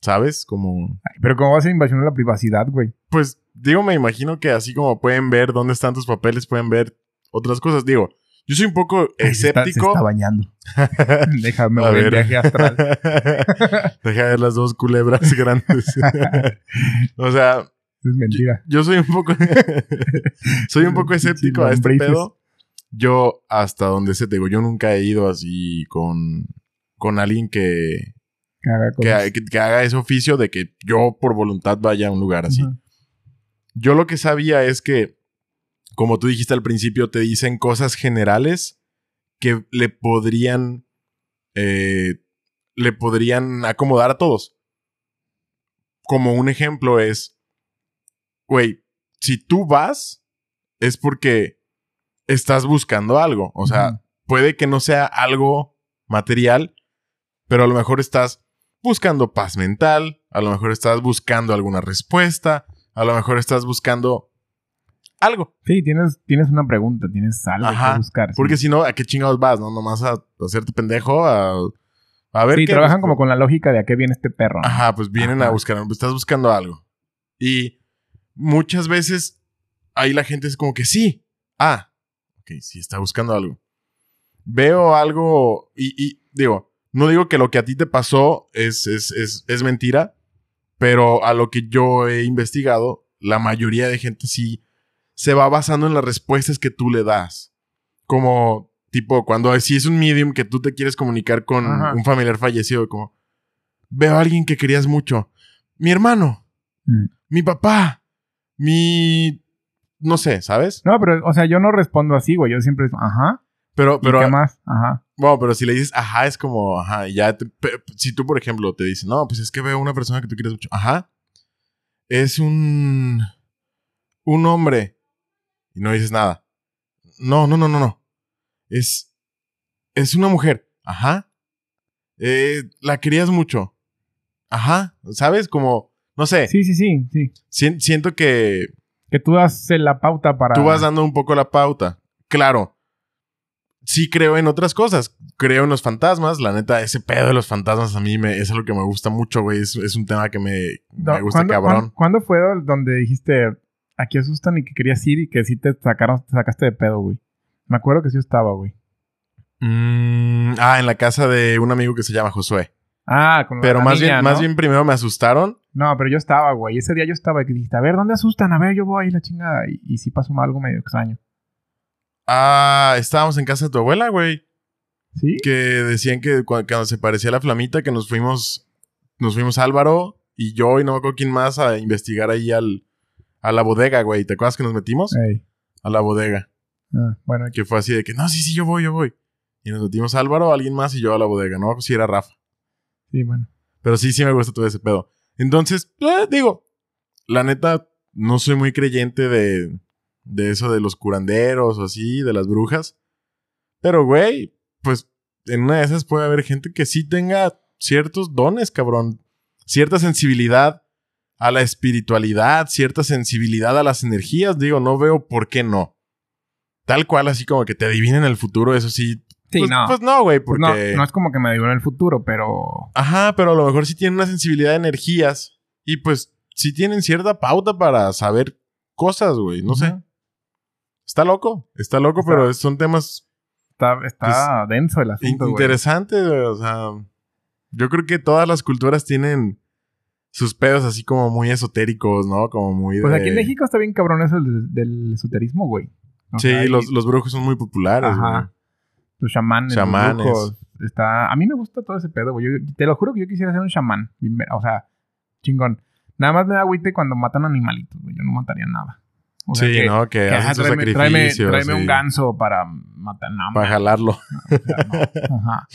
Speaker 1: ¿sabes? Como
Speaker 2: Ay, pero ¿cómo va a ser invasión a la privacidad, güey?
Speaker 1: Pues digo, me imagino que así como pueden ver dónde están tus papeles, pueden ver otras cosas. Digo, yo soy un poco
Speaker 2: Ay, se está-
Speaker 1: escéptico.
Speaker 2: Se está, bañando. Déjame
Speaker 1: A ver.
Speaker 2: viaje astral.
Speaker 1: Deja ver las dos culebras grandes. o sea,
Speaker 2: Es mentira.
Speaker 1: yo soy un poco soy un poco escéptico a este pedo. Yo hasta donde sé, te digo, yo nunca he ido así con con alguien que
Speaker 2: haga
Speaker 1: que,
Speaker 2: cosas.
Speaker 1: que- que haga ese oficio de que yo por voluntad vaya a un lugar así. Yo lo que sabía es que, como tú dijiste al principio, te dicen cosas generales que le podrían. eh, le podrían acomodar a todos. Como un ejemplo es. Güey, si tú vas, es porque estás buscando algo. O sea, puede que no sea algo material, pero a lo mejor estás buscando paz mental, a lo mejor estás buscando alguna respuesta, a lo mejor estás buscando algo.
Speaker 2: Sí, tienes, tienes una pregunta, tienes algo
Speaker 1: Ajá,
Speaker 2: que buscar. sí.
Speaker 1: Porque si no, ¿a qué chingados vas? ¿No? Nomás a hacerte pendejo, a, a ver
Speaker 2: Sí,
Speaker 1: qué.
Speaker 2: trabajan como con la lógica de a qué viene este perro. ¿no?
Speaker 1: Ajá, pues vienen a buscar, estás buscando algo. Y muchas veces ahí la gente es como que sí. Ah, ok, sí está buscando algo. Veo algo y, y digo, no digo que lo que a ti te pasó es, es, es, es mentira, pero a lo que yo he investigado, la mayoría de gente sí se va basando en las respuestas que tú le das. Como, tipo, cuando si es un medium que tú te quieres comunicar con
Speaker 2: Ajá.
Speaker 1: un familiar fallecido, como, veo a alguien que querías mucho. Mi hermano,
Speaker 2: Mm.
Speaker 1: mi papá, mi... No sé, ¿sabes?
Speaker 2: No, pero, o sea, yo no respondo así, güey. Yo siempre, ajá.
Speaker 1: Pero,
Speaker 2: Pero,
Speaker 1: pero,
Speaker 2: ¿Qué más? Ajá.
Speaker 1: bueno, pero si le dices, ajá, es como, ajá, y ya, te- pe- si tú, por ejemplo, te dices, no, pues es que veo una persona que tú quieres mucho, ajá, es un, un hombre, y no dices nada. No, no, no, no, no. Es, es una mujer, ajá. Eh, la querías mucho, ajá, ¿sabes? Como, no sé,
Speaker 2: Sí, sí, sí, sí.
Speaker 1: si- siento que
Speaker 2: Que tú das la pauta para...
Speaker 1: Tú vas dando un poco la pauta. Claro. Sí creo en otras cosas. Creo en los fantasmas. La neta, ese pedo de los fantasmas a mí me, es algo que me gusta mucho, güey. Es, es un tema que me,
Speaker 2: No,
Speaker 1: me gusta
Speaker 2: ¿cuándo-
Speaker 1: cabrón.
Speaker 2: cuándo- ¿Cuándo fue donde dijiste, aquí asustan y que querías ir y que sí te sacaron, te sacaste de pedo, güey? Me acuerdo que sí estaba, güey.
Speaker 1: Mm, ah, en la casa de un amigo que se llama Josué.
Speaker 2: Ah, con la
Speaker 1: Pero más,
Speaker 2: niña,
Speaker 1: bien,
Speaker 2: ¿no?
Speaker 1: más bien primero me asustaron.
Speaker 2: No, pero yo estaba, güey. Ese día yo estaba y que dijiste, a ver, ¿dónde asustan? A ver, yo voy, la chingada. Y, y sí pasó algo medio extraño.
Speaker 1: Ah, estábamos en casa de tu abuela, güey.
Speaker 2: ¿Sí?
Speaker 1: Que decían que cu- cuando se parecía la flamita, que nos fuimos, nos fuimos Álvaro y yo y no me acuerdo quién más a investigar ahí al, a la bodega, güey. ¿Te acuerdas que nos metimos?
Speaker 2: Ey.
Speaker 1: A la bodega.
Speaker 2: Ah, bueno,
Speaker 1: Que fue así de que, no, sí, sí, yo voy, yo voy. Y nos metimos Álvaro, alguien más y yo a la bodega. No si era Rafa.
Speaker 2: Sí, bueno.
Speaker 1: Pero sí, sí me gusta todo ese pedo. Entonces, eh, digo, la neta, no soy muy creyente de, de eso de los curanderos o así, de las brujas. Pero, güey, pues en una de esas puede haber gente que sí tenga ciertos dones, cabrón. Cierta sensibilidad a la espiritualidad, cierta sensibilidad a las energías. Digo, no veo por qué no. Tal cual, así como que te adivinen el futuro, eso sí.
Speaker 2: Sí,
Speaker 1: pues,
Speaker 2: no.
Speaker 1: Pues no, güey,
Speaker 2: Pues
Speaker 1: porque...
Speaker 2: no, no es como que me digo en el futuro, pero...
Speaker 1: Ajá, pero a lo mejor sí tienen una sensibilidad de energías. Y pues sí tienen cierta pauta para saber cosas, güey. No sé. Está loco. Está loco,
Speaker 2: Está-
Speaker 1: pero son temas
Speaker 2: Está, está denso el asunto, güey.
Speaker 1: interesantes, güey. O sea, yo creo que todas las culturas tienen sus pedos así como muy esotéricos, ¿no? Como muy
Speaker 2: Pues aquí en México está bien cabrón eso del, del esoterismo, güey. O
Speaker 1: Sí,
Speaker 2: y
Speaker 1: los, los brujos son muy populares,
Speaker 2: Ajá.
Speaker 1: güey.
Speaker 2: Los chamanes,
Speaker 1: Chamanes.
Speaker 2: los. Está... A mí me gusta todo ese pedo, güey. Yo- te lo juro que yo quisiera ser un chamán. O sea, chingón. Nada más me da agüite cuando matan animalitos, güey. Yo no mataría nada. O sea,
Speaker 1: sí,
Speaker 2: que-
Speaker 1: ¿no? Que,
Speaker 2: que,
Speaker 1: hacen
Speaker 2: ajá,
Speaker 1: sus
Speaker 2: tráeme, tráeme-
Speaker 1: sacrificios.
Speaker 2: tráeme
Speaker 1: sí,
Speaker 2: un ganso para matar. No,
Speaker 1: Para jalarlo.
Speaker 2: o sea, no. Ajá.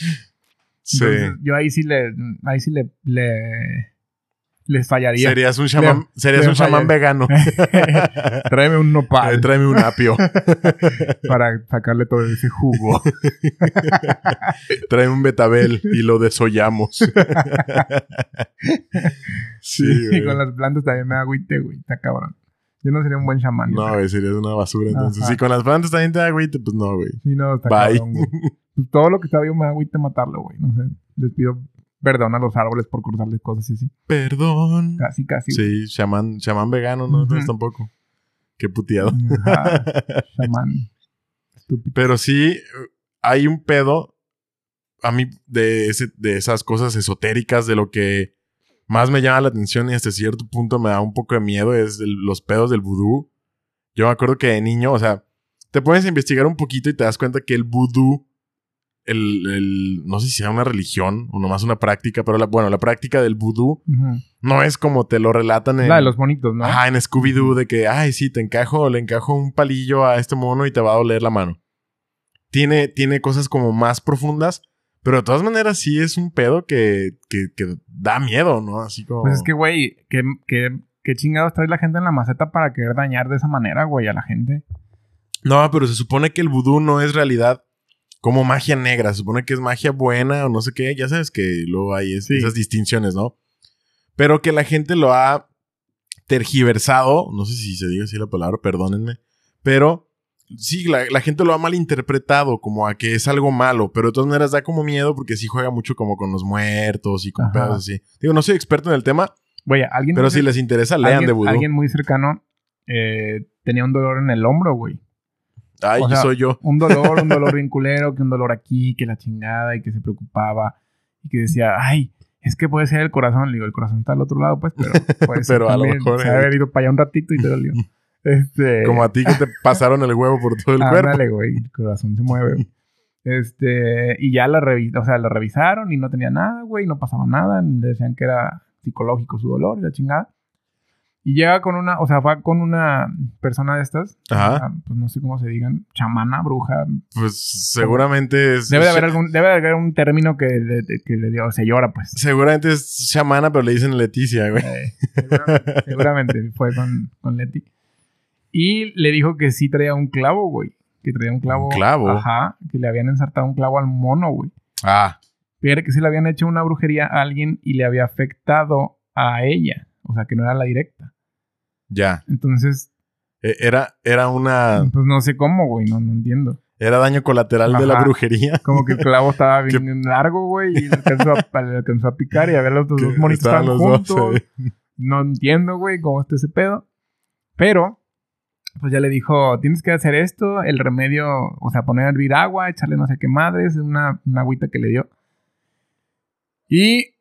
Speaker 1: Sí.
Speaker 2: Entonces, yo ahí sí le... Ahí sí le... le les fallaría.
Speaker 1: Serías un chamán, serías un chamán vegano.
Speaker 2: Tráeme un
Speaker 1: Eh,
Speaker 2: nopal
Speaker 1: Tráeme un apio.
Speaker 2: para sacarle todo ese jugo.
Speaker 1: Trae un betabel y lo desollamos. sí,
Speaker 2: Y con las plantas también me agüite, güey. Está cabrón. Yo no sería un buen chamán.
Speaker 1: No, güey, sería una basura. Entonces,
Speaker 2: Ajá.
Speaker 1: si con las plantas también te da agüite, pues no, güey.
Speaker 2: Sí, no, está
Speaker 1: Bye.
Speaker 2: cabrón, güey. Pues todo lo que está vivo me da agüite matarlo, güey. No sé. Les pido perdón a los árboles por cortarles cosas y así.
Speaker 1: Perdón.
Speaker 2: Casi, casi.
Speaker 1: Sí, chamán, chamán vegano, no,
Speaker 2: Ujú.
Speaker 1: entonces tampoco. Qué puteado.
Speaker 2: Chamán. Estúpido.
Speaker 1: Pero sí, hay un pedo a mí de, ese, de esas cosas esotéricas, de lo que más me llama la atención y hasta cierto punto me da un poco de miedo, es el- los pedos del vudú. Yo me acuerdo que de niño, o sea, te a investigar un poquito y te das cuenta que el vudú, el, el- no sé si sea una religión o nomás una práctica, pero la, bueno, la práctica del vudú no es como te lo relatan en...
Speaker 2: La de los bonitos, ¿no?
Speaker 1: Ajá, en Scooby-Doo de que, ay, sí, te encajo, le encajo un palillo a este mono y te va a doler la mano. Tiene, tiene cosas como más profundas, pero de todas maneras sí es un pedo que, que, que da miedo, ¿no? Así como...
Speaker 2: Pues es que, güey, ¿qué, qué, qué chingados trae la gente en la maceta para querer dañar de esa manera, güey, a la gente?
Speaker 1: No, pero se supone que el vudú no es realidad como magia negra, se supone que es magia buena o no sé qué, ya sabes que luego hay es-
Speaker 2: Sí.
Speaker 1: esas distinciones, ¿no? Pero que la gente lo ha tergiversado, no sé si se diga así la palabra, perdónenme, pero sí, la, la gente lo ha malinterpretado como a que es algo malo, pero de todas maneras da como miedo porque sí juega mucho como con los muertos y con pedos así. Digo, no soy experto en el tema,
Speaker 2: Güey, alguien...
Speaker 1: pero si les interesa, lean
Speaker 2: alguien,
Speaker 1: de vudú.
Speaker 2: alguien muy cercano eh, tenía un dolor en el hombro, güey.
Speaker 1: Ay,
Speaker 2: O sea,
Speaker 1: soy yo.
Speaker 2: Un dolor, un dolor bien culero, que un dolor aquí, que la chingada y que se preocupaba y que decía, ay, es que puede ser el corazón. Le digo, el corazón está al otro lado, pues, pero puede ser
Speaker 1: Pero a lo mejor,
Speaker 2: Se haber ido para allá un ratito y te dolió. Este,
Speaker 1: Como a ti que te pasaron el huevo por todo el cuerpo.
Speaker 2: Ándale, güey, el corazón se mueve. Este, y ya la, revi- o sea, la revisaron y no tenía nada, güey, no pasaba nada. Le decían que era psicológico su dolor y la chingada. Y llega con una, o sea, va con una persona de estas,
Speaker 1: Ajá.
Speaker 2: pues no sé cómo se digan, chamana, bruja.
Speaker 1: Pues seguramente es.
Speaker 2: Debe de haber algún, debe de haber un término que le, que le dio, señora, pues.
Speaker 1: Seguramente es chamana, pero le dicen Leticia, güey.
Speaker 2: Eh, seguramente, seguramente fue con, con Leti. Y le dijo que sí traía un clavo, güey. Que traía un clavo.
Speaker 1: ¿Un clavo?
Speaker 2: Ajá. Que le habían ensartado un clavo al mono, güey.
Speaker 1: Ah,
Speaker 2: Fíjate que se le habían hecho una brujería a alguien y le había afectado a ella. O sea, que no era la directa.
Speaker 1: Ya.
Speaker 2: Entonces,
Speaker 1: E- Era, era una.
Speaker 2: pues no sé cómo, güey. No, no entiendo.
Speaker 1: Era daño colateral de la
Speaker 2: Ajá.
Speaker 1: brujería.
Speaker 2: Como que el clavo estaba bien largo, güey. Y le alcanzó, a, le alcanzó a picar y a ver los dos, dos monitos
Speaker 1: estaban los dos,
Speaker 2: juntos.
Speaker 1: eh.
Speaker 2: No entiendo, güey, cómo está ese pedo. Pero, pues ya le dijo, tienes que hacer esto, el remedio, o sea, poner a hervir agua, echarle no sé qué madres, una, una agüita que le dio. Y,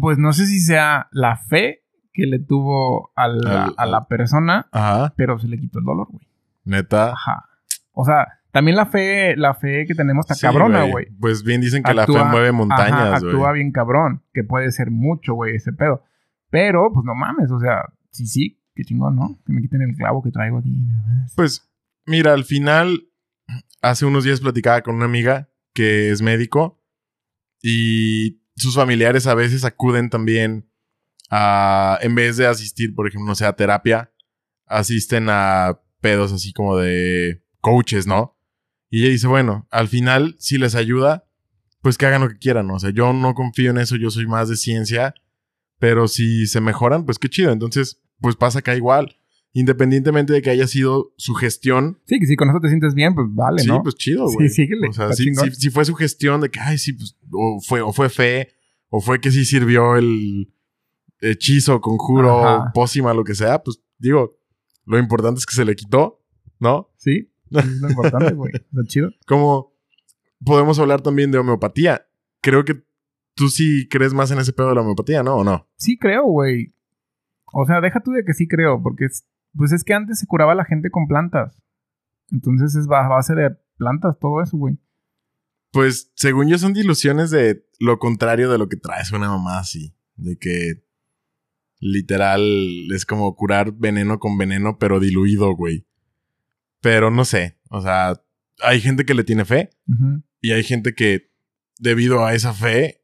Speaker 2: pues no sé si sea la fe que le tuvo a la,
Speaker 1: Al-
Speaker 2: a la persona,
Speaker 1: Ajá.
Speaker 2: pero se le quitó el dolor, güey.
Speaker 1: Neta.
Speaker 2: Ajá. O sea, también la fe, la fe que tenemos está
Speaker 1: Sí,
Speaker 2: cabrona, güey.
Speaker 1: Pues bien dicen que la fe mueve montañas, güey.
Speaker 2: actúa bien cabrón, que puede ser mucho, güey, ese pedo. Pero, pues no mames, o sea, sí, sí, qué chingón, ¿no? Que me quiten el clavo que traigo aquí.
Speaker 1: Pues, mira, al final, hace unos días platicaba con una amiga que es médico y sus familiares a veces acuden también a, en vez de asistir, por ejemplo, no sé, a terapia, asisten a pedos así como de coaches, ¿no? Y ella dice, bueno, al final, si les ayuda, pues que hagan lo que quieran, ¿no? O sea, yo no confío en eso, yo soy más de ciencia, pero si se mejoran, pues qué chido. Entonces, pues pasa acá igual. Independientemente de que haya sido su gestión,
Speaker 2: Sí, que si con eso te sientes bien, pues vale,
Speaker 1: sí,
Speaker 2: ¿no?
Speaker 1: pues chido,
Speaker 2: Sí,
Speaker 1: güey.
Speaker 2: síguele,
Speaker 1: O sea, si, si- si fue su gestión de que, ay, sí, pues, o fue, o fue fe, o fue que sí sirvió el hechizo, conjuro,
Speaker 2: Ajá.
Speaker 1: pócima, lo que sea, pues digo, lo importante es que se le quitó, ¿no?
Speaker 2: Sí, es lo importante, güey. Está chido.
Speaker 1: Como podemos hablar también de homeopatía. Creo que tú sí crees más en ese pedo de la homeopatía, ¿no? ¿O no?
Speaker 2: Sí creo, güey. O sea, deja tú de que sí creo, porque es, pues es que antes se curaba la gente con plantas. Entonces es a base de plantas todo eso, güey.
Speaker 1: Pues, según yo, son diluciones de lo contrario de lo que traes una mamá así. De que literal es como curar veneno con veneno, pero diluido, güey. Pero no sé. O sea, hay gente que le tiene fe y hay gente que, debido a esa fe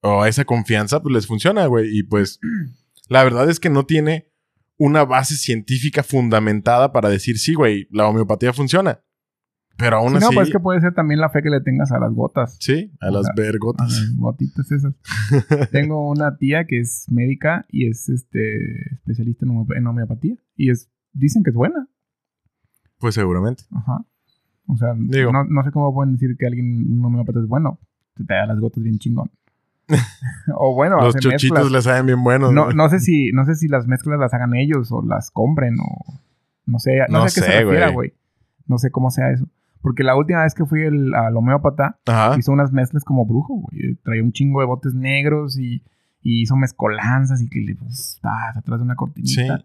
Speaker 1: o a esa confianza, pues les funciona, güey. Y pues, la verdad es que no tiene una base científica fundamentada para decir, sí, güey, la homeopatía funciona. Pero aún
Speaker 2: Sí, no,
Speaker 1: así.
Speaker 2: pues es que puede ser también la fe que le tengas a las gotas.
Speaker 1: Sí, a las
Speaker 2: A
Speaker 1: vergotas.
Speaker 2: las gotitas esas. Tengo una tía que es médica y es este especialista en, homeop- en homeopatía. Y es, dicen que es buena.
Speaker 1: Pues seguramente.
Speaker 2: Ajá. O sea,
Speaker 1: Digo.
Speaker 2: no, no sé cómo pueden decir que alguien, un homeópata es bueno. Te da las gotas bien chingón. o bueno,
Speaker 1: Los chochitos
Speaker 2: mezclas.
Speaker 1: le saben bien buenos.
Speaker 2: No, no sé si, no sé si las mezclas las hagan ellos o las compren o no sé, no,
Speaker 1: No
Speaker 2: sé a qué
Speaker 1: sé,
Speaker 2: se refiera,
Speaker 1: güey.
Speaker 2: güey. No sé cómo sea eso. Porque la última vez que fui el- al homeópata,
Speaker 1: Ajá.
Speaker 2: hizo unas mezclas como brujo, güey. Traía un chingo de botes negros y, y hizo mezcolanzas y que le pues, atrás de una
Speaker 1: Sí.
Speaker 2: cortinita.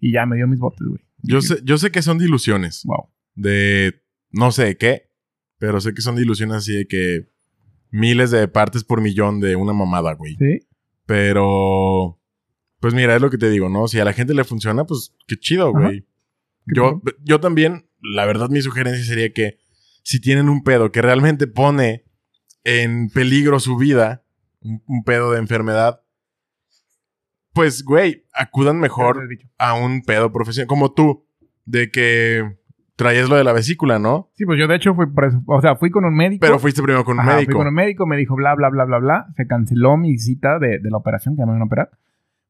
Speaker 2: Y ya me dio mis botes, güey.
Speaker 1: Yo sé, yo sé que son diluciones.
Speaker 2: Wow.
Speaker 1: De no sé de qué. Pero sé que son diluciones así de que miles de partes por millón de una mamada, güey.
Speaker 2: Sí.
Speaker 1: Pero. Pues mira, es lo que te digo, ¿no? Si a la gente le funciona, pues qué chido,
Speaker 2: Ajá.
Speaker 1: güey.
Speaker 2: Qué
Speaker 1: Yo, yo también, la verdad, mi sugerencia sería que si tienen un pedo que realmente pone en peligro su vida, un, un pedo de enfermedad, pues, güey, acudan mejor a un pedo profesional, como tú, de que traías lo de la vesícula, ¿no?
Speaker 2: Sí, pues yo de hecho fui. O sea, fui con un médico.
Speaker 1: Pero fuiste primero con un
Speaker 2: Ajá,
Speaker 1: médico.
Speaker 2: Fui con un médico, me dijo bla, bla, bla, bla, bla. Se canceló mi cita de, de la operación, que ya me iban a operar.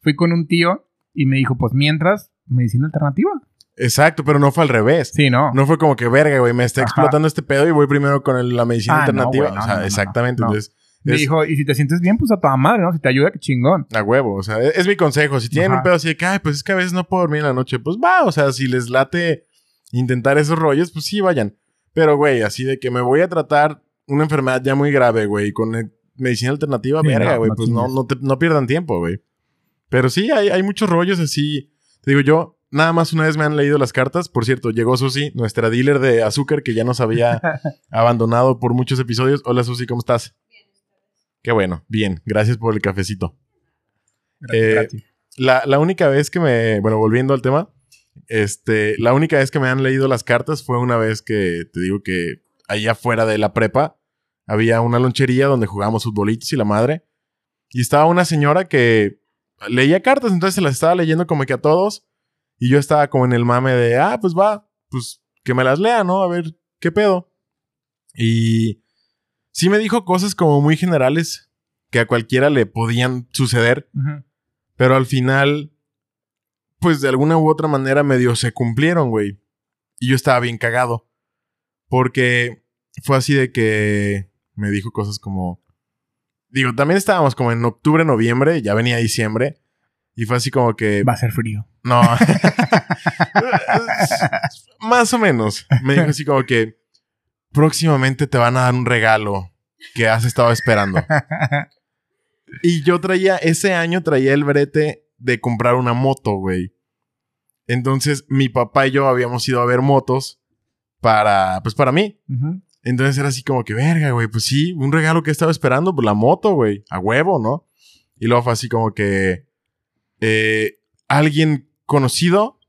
Speaker 2: Fui con un tío y me dijo, pues mientras, medicina alternativa.
Speaker 1: Exacto, pero no fue al revés.
Speaker 2: Sí, no.
Speaker 1: No fue como que, verga, güey, me está
Speaker 2: Ajá.
Speaker 1: explotando este pedo y voy primero con el- la medicina
Speaker 2: Ah, no,
Speaker 1: alternativa.
Speaker 2: güey, no,
Speaker 1: o sea,
Speaker 2: no, no,
Speaker 1: exactamente.
Speaker 2: no.
Speaker 1: Entonces,
Speaker 2: me
Speaker 1: es
Speaker 2: dijo, y si te sientes bien, pues a toda madre, ¿no? Si te ayuda, qué chingón.
Speaker 1: a huevo. O sea, es, es mi consejo. Si tienen
Speaker 2: Ajá.
Speaker 1: un pedo así de que, ay, pues es que a veces no puedo dormir en la noche, pues va. O sea, si les late intentar esos rollos, pues sí, vayan. Pero, güey, así de que me voy a tratar una enfermedad ya muy grave, güey, con medicina alternativa,
Speaker 2: Sí,
Speaker 1: verga,
Speaker 2: no,
Speaker 1: güey,
Speaker 2: no
Speaker 1: pues no, no, te- no pierdan tiempo, güey. Pero sí, hay, hay muchos rollos así. Te digo, yo nada más una vez me han leído las cartas. Por cierto, llegó Susi, nuestra dealer de azúcar que ya nos había abandonado por muchos episodios. Hola, Susi, ¿cómo estás? Qué bueno, bien. Gracias por el cafecito.
Speaker 2: Gracias,
Speaker 1: Eh. La, la única vez que me. Bueno, volviendo al tema. Este. La única vez que me han leído las cartas fue una vez que te digo que allá afuera de la prepa había una lonchería donde jugábamos futbolitos y la madre. Y estaba una señora que leía cartas, entonces se las estaba leyendo como que a todos. Y yo estaba como en el mame de, ah, pues va, pues que me las lea, ¿no? A ver, ¿qué pedo? Y sí me dijo cosas como muy generales que a cualquiera le podían suceder. Pero al final, pues de alguna u otra manera medio se cumplieron, güey. Y yo estaba bien cagado. Porque fue así de que me dijo cosas como... Digo, también estábamos como en octubre, noviembre, ya venía diciembre. Y fue así como que...
Speaker 2: Va a ser frío.
Speaker 1: No. Más o menos. Me dijo así como que... Próximamente te van a dar un regalo que has estado esperando. Y yo traía, ese año traía el brete de comprar una moto, güey. Entonces, mi papá y yo habíamos ido a ver motos para, pues para mí.
Speaker 2: Ujú.
Speaker 1: Entonces era así como que, verga, güey, pues sí, un regalo que estaba esperando, pues la moto, güey, a huevo, ¿no? Y luego fue así como que eh, alguien conocido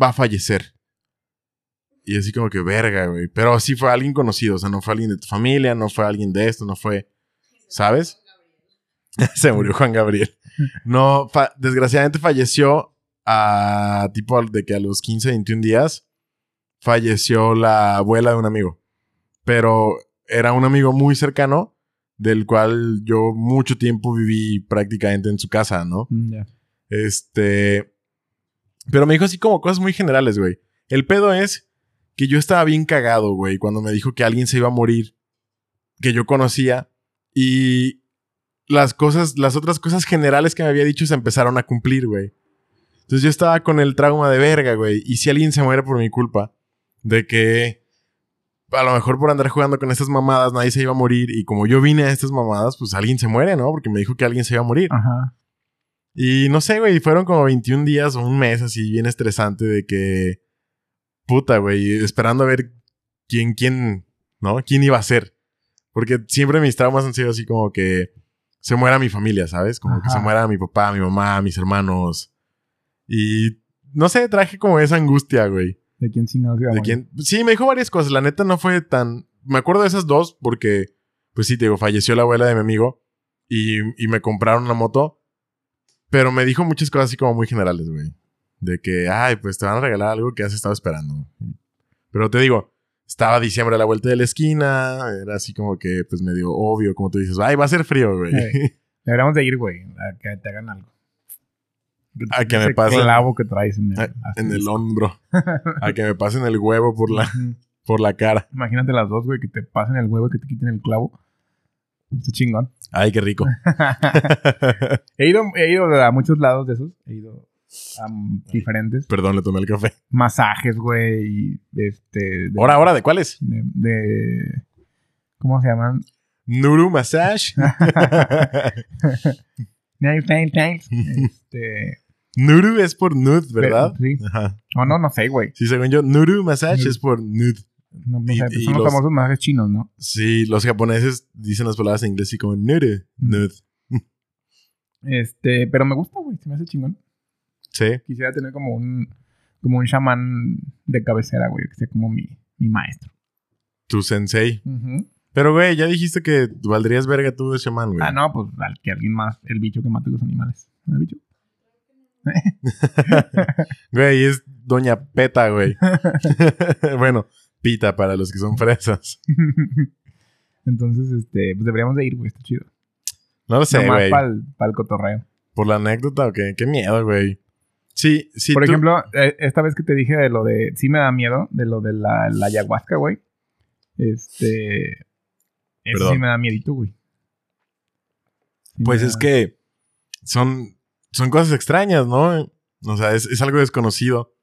Speaker 1: va a fallecer. Y así como que, verga, güey. Pero sí fue alguien conocido, o sea, no fue alguien de tu familia, no fue alguien de esto, no fue, ¿sabes? Se murió Juan Gabriel. No, fa- desgraciadamente falleció a tipo de que a los 15, 21 días falleció la abuela de un amigo. Pero era un amigo muy cercano del cual yo mucho tiempo viví prácticamente en su casa, ¿no?
Speaker 2: Mm.
Speaker 1: Este. Pero me dijo así como cosas muy generales, güey. El pedo es que yo estaba bien cagado, güey, cuando me dijo que alguien se iba a morir, que yo conocía, y las cosas, las otras cosas generales que me había dicho se empezaron a cumplir, güey. Entonces yo estaba con el trauma de verga, güey. Y si alguien se muere por mi culpa, de que a lo mejor por andar jugando con estas mamadas nadie se iba a morir, y como yo vine a estas mamadas, pues alguien se muere, ¿no? Porque me dijo que alguien se iba a morir.
Speaker 2: Ajá.
Speaker 1: Y no sé, güey, fueron como 21 días o un mes así bien estresante de que... Puta, güey, esperando a ver quién, quién, ¿no? ¿Quién iba a ser? Porque siempre mis traumas han sido así como que se muera mi familia, ¿sabes? Como que se muera mi papá, mi mamá, mis hermanos. Y no sé, traje como esa angustia, güey.
Speaker 2: ¿De quién iba a
Speaker 1: ¿De quién? Sí, me dijo varias cosas. La neta no fue tan. Me acuerdo de esas dos porque, pues sí, te digo, falleció la abuela de mi amigo y, y me compraron una moto. Pero me dijo muchas cosas así como muy generales, güey. De que, ay, pues te van a regalar algo que has estado esperando. Pero te digo, estaba diciembre a la vuelta de la esquina. Era así como que, pues medio obvio, como tú dices, ay, va a ser frío, güey.
Speaker 2: Sí. Deberíamos de ir, güey, a que te hagan algo.
Speaker 1: A que me pasen-
Speaker 2: clavo que traes en el,
Speaker 1: en el hombro. A que me pasen el huevo por la, por la cara.
Speaker 2: Imagínate las dos, güey, que te pasen el huevo y que te quiten el clavo. Está chingón.
Speaker 1: Ay, qué rico.
Speaker 2: he, ido, he ido a muchos lados de esos. He ido a mm, diferentes
Speaker 1: Perdón, le tomé el café.
Speaker 2: masajes, güey. Este, de,
Speaker 1: Ahora, ahora, ¿de cuáles?
Speaker 2: de, de- ¿Cómo se llaman?
Speaker 1: Nuru Massage.
Speaker 2: Nails, nails, nails. este.
Speaker 1: Nuru es por nude, ¿verdad?
Speaker 2: Sí.
Speaker 1: Ajá.
Speaker 2: O no, no sé, güey.
Speaker 1: Sí, según yo, Nuru Massage es por nude.
Speaker 2: No, no
Speaker 1: Y-
Speaker 2: sé,
Speaker 1: y
Speaker 2: son los,
Speaker 1: los-
Speaker 2: famosos masajes chinos, ¿no?
Speaker 1: Sí, los japoneses dicen las palabras en inglés así como nuru, nude.
Speaker 2: Este, pero me gusta, güey. Se me hace chingón.
Speaker 1: Sí.
Speaker 2: Quisiera tener como un, como un chamán de cabecera, güey, que sea como mi, mi maestro.
Speaker 1: Tu sensei.
Speaker 2: Ujú.
Speaker 1: Pero, güey, ya dijiste que valdrías verga tú de shaman, güey.
Speaker 2: Ah, no, pues al que alguien más, el bicho que mate los animales. ¿El bicho?
Speaker 1: Güey, es Doña Peta, güey. bueno, Pita para los que son fresas.
Speaker 2: Entonces, este, pues deberíamos de ir, güey, está chido.
Speaker 1: No lo sé, güey.
Speaker 2: para el cotorreo.
Speaker 1: Por la anécdota o qué. Qué miedo, güey. Sí, sí.
Speaker 2: Por
Speaker 1: tú-
Speaker 2: ejemplo, eh, esta vez que te dije de lo de, sí me da miedo, de lo de la, la ayahuasca, güey. Este, eso
Speaker 1: Perdón.
Speaker 2: sí me da miedito, güey. Sí
Speaker 1: Pues es
Speaker 2: da-
Speaker 1: que son, son cosas extrañas, ¿no? O sea, es, es algo desconocido.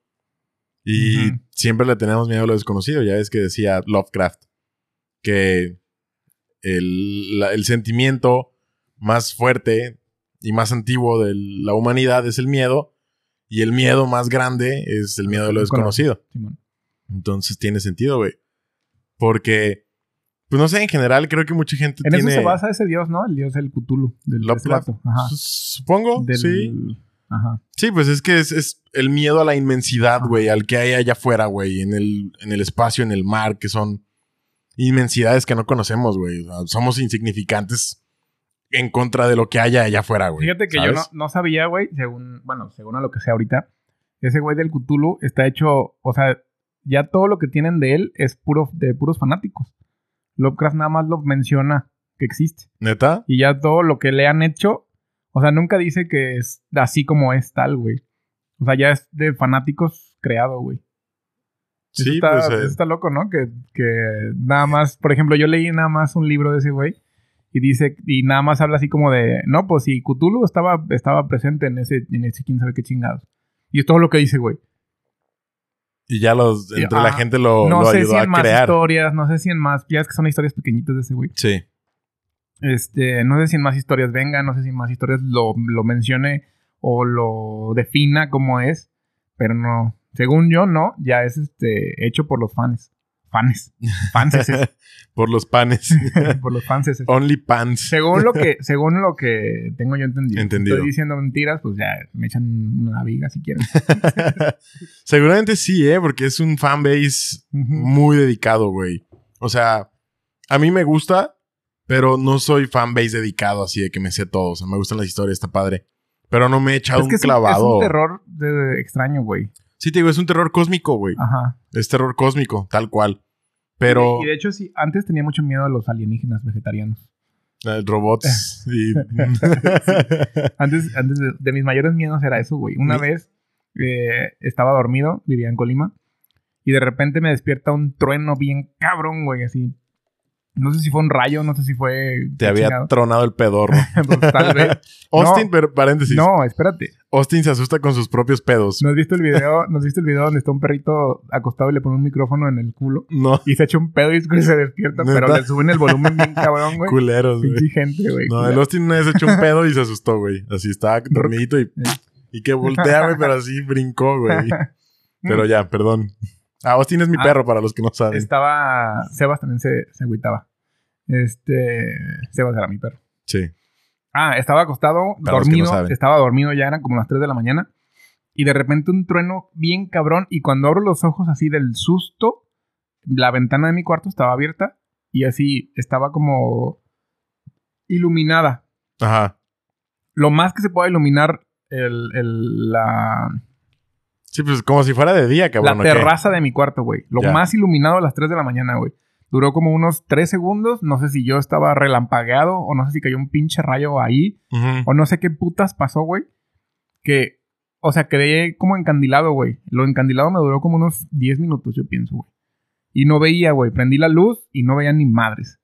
Speaker 1: Y siempre le tenemos miedo a lo desconocido. Ya ves que decía Lovecraft que el, la- el sentimiento más fuerte y más antiguo de la humanidad es el miedo. Y el miedo más grande es el miedo de lo desconocido. Entonces tiene sentido, güey. Porque, pues no sé, en general creo que mucha gente
Speaker 2: En
Speaker 1: tiene...
Speaker 2: eso se basa ese dios, ¿no? El dios del Cthulhu. Del. Ajá.
Speaker 1: Supongo,
Speaker 2: Del-
Speaker 1: sí.
Speaker 2: Ajá.
Speaker 1: Sí, pues es que es, es el miedo a la inmensidad, güey, al que hay allá afuera, güey, en el, en el espacio, en el mar, que son inmensidades que no conocemos, güey. O sea, somos insignificantes en contra de lo que haya allá afuera, güey.
Speaker 2: Fíjate que yo no, no sabía, güey, según, bueno, según a lo que sé ahorita, ese güey del Cthulhu está hecho, o sea, ya todo lo que tienen de él es puro de puros fanáticos. Lovecraft nada más lo menciona que existe.
Speaker 1: ¿Neta?
Speaker 2: Y ya todo lo que le han hecho, o sea, nunca dice que es así como es tal, güey. O sea, ya es de fanáticos creado, güey. Eso
Speaker 1: Sí,
Speaker 2: está,
Speaker 1: pues... eh,
Speaker 2: eso está loco, ¿no? Que, que nada más, por ejemplo, yo leí nada más un libro de ese güey y dice, y nada más habla así como de, no, pues si Cthulhu estaba, estaba presente en ese, en ese quién sabe qué chingados. Y es todo lo que dice, güey.
Speaker 1: Y ya los, entre la
Speaker 2: Ah,
Speaker 1: gente lo,
Speaker 2: no
Speaker 1: lo
Speaker 2: sé
Speaker 1: ayudó
Speaker 2: si
Speaker 1: a
Speaker 2: en más
Speaker 1: crear.
Speaker 2: historias, no sé si en más, ya es que son historias pequeñitas de ese güey.
Speaker 1: Sí.
Speaker 2: Este, no sé si en más historias venga, no sé si en más historias lo, lo mencione o lo defina como es, pero no, según yo, no, ya es este hecho por los fans. Fans. Fanses.
Speaker 1: Por los panes.
Speaker 2: por los fanses.
Speaker 1: Only pants.
Speaker 2: Según lo que, según lo que tengo yo entendido.
Speaker 1: Entendido.
Speaker 2: Estoy diciendo mentiras, pues ya me echan una viga si quieren.
Speaker 1: Seguramente sí, ¿eh? Porque es un fanbase
Speaker 2: Ujú.
Speaker 1: muy dedicado, güey. O sea, a mí me gusta, pero no soy fanbase dedicado así de que me sé todo. O sea, me gustan las historias, está padre. Pero no me he echado
Speaker 2: Es que
Speaker 1: un
Speaker 2: un, es
Speaker 1: clavado.
Speaker 2: un terror de- extraño, güey.
Speaker 1: Sí, te digo, es un terror cósmico, güey.
Speaker 2: Ajá.
Speaker 1: Es terror cósmico, tal cual. Pero
Speaker 2: Y de hecho, sí, antes tenía mucho miedo a los alienígenas vegetarianos.
Speaker 1: eh, robots y...
Speaker 2: Antes, antes de, de mis mayores miedos era eso, güey. Una vez eh, estaba dormido, vivía en Colima, y de repente me despierta un trueno bien cabrón, güey, así. No sé si fue un rayo, no sé si fue...
Speaker 1: te había
Speaker 2: chingado.
Speaker 1: tronado el pedorro.
Speaker 2: Pues, tal vez.
Speaker 1: Austin,
Speaker 2: No.
Speaker 1: pero paréntesis.
Speaker 2: No, espérate.
Speaker 1: Austin se asusta con sus propios pedos.
Speaker 2: ¿No has visto el video? ¿No has visto el video donde está un perrito acostado y le pone un micrófono en el culo?
Speaker 1: No,
Speaker 2: Y se echa un pedo y se despierta, pero le suben el volumen bien cabrón, güey.
Speaker 1: culeros, güey.
Speaker 2: Pinche gente, güey.
Speaker 1: No, el Austin una vez echó un pedo y se asustó, güey. Así estaba dormidito y, y que voltea, güey, pero así brincó, güey. Pero ya, perdón. Ah, Austin es mi
Speaker 2: Ah,
Speaker 1: perro, para los que no saben.
Speaker 2: Estaba. Sebas también se, se agüitaba. Este. Sebas era mi perro.
Speaker 1: Sí.
Speaker 2: Ah, estaba acostado,
Speaker 1: Para no
Speaker 2: dormido. estaba dormido ya, eran como las 3 de la mañana. Y de repente un trueno bien cabrón. Y cuando abro los ojos así del susto, la ventana de mi cuarto estaba abierta. Y así estaba como iluminada.
Speaker 1: Ajá.
Speaker 2: Lo más que se pueda iluminar el, el- la,
Speaker 1: Sí, pues como si fuera de día, cabrón.
Speaker 2: la terraza de mi cuarto, güey. Lo
Speaker 1: Ya.
Speaker 2: más iluminado a las 3 de la mañana, güey. Duró como unos 3 segundos. No sé si yo estaba relampagueado o no sé si cayó un pinche rayo ahí. O no sé qué putas pasó, güey. Que, o sea, quedé como encandilado, güey. Lo encandilado me duró como unos 10 minutos, yo pienso, güey. Y no veía, güey. Prendí la luz y no veía ni madres.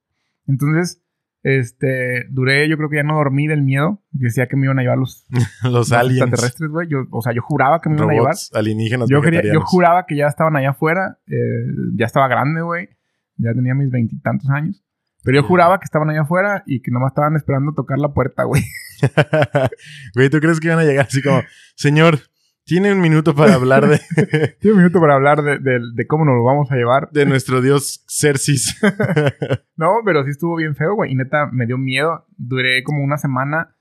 Speaker 2: Entonces, este, duré, yo creo que ya no dormí del miedo. Decía que me iban a llevar los,
Speaker 1: Los aliens.
Speaker 2: extraterrestres, güey. Yo, o sea, yo juraba que me iban a llevar.
Speaker 1: Alienígenas
Speaker 2: Yo, quería- yo juraba que ya estaban allá afuera. eh, ya estaba grande, güey. Ya tenía mis veintitantos años. Pero yo juraba que estaban allá afuera y que nomás estaban esperando tocar la puerta, güey.
Speaker 1: Güey, ¿tú crees que iban a llegar así como, señor, tiene un minuto para hablar de,
Speaker 2: Tiene un minuto para hablar de, de- de cómo nos lo vamos a llevar.
Speaker 1: de nuestro dios Cersis?
Speaker 2: No, pero sí estuvo bien feo, güey. Y neta, me dio miedo. Duré como una semana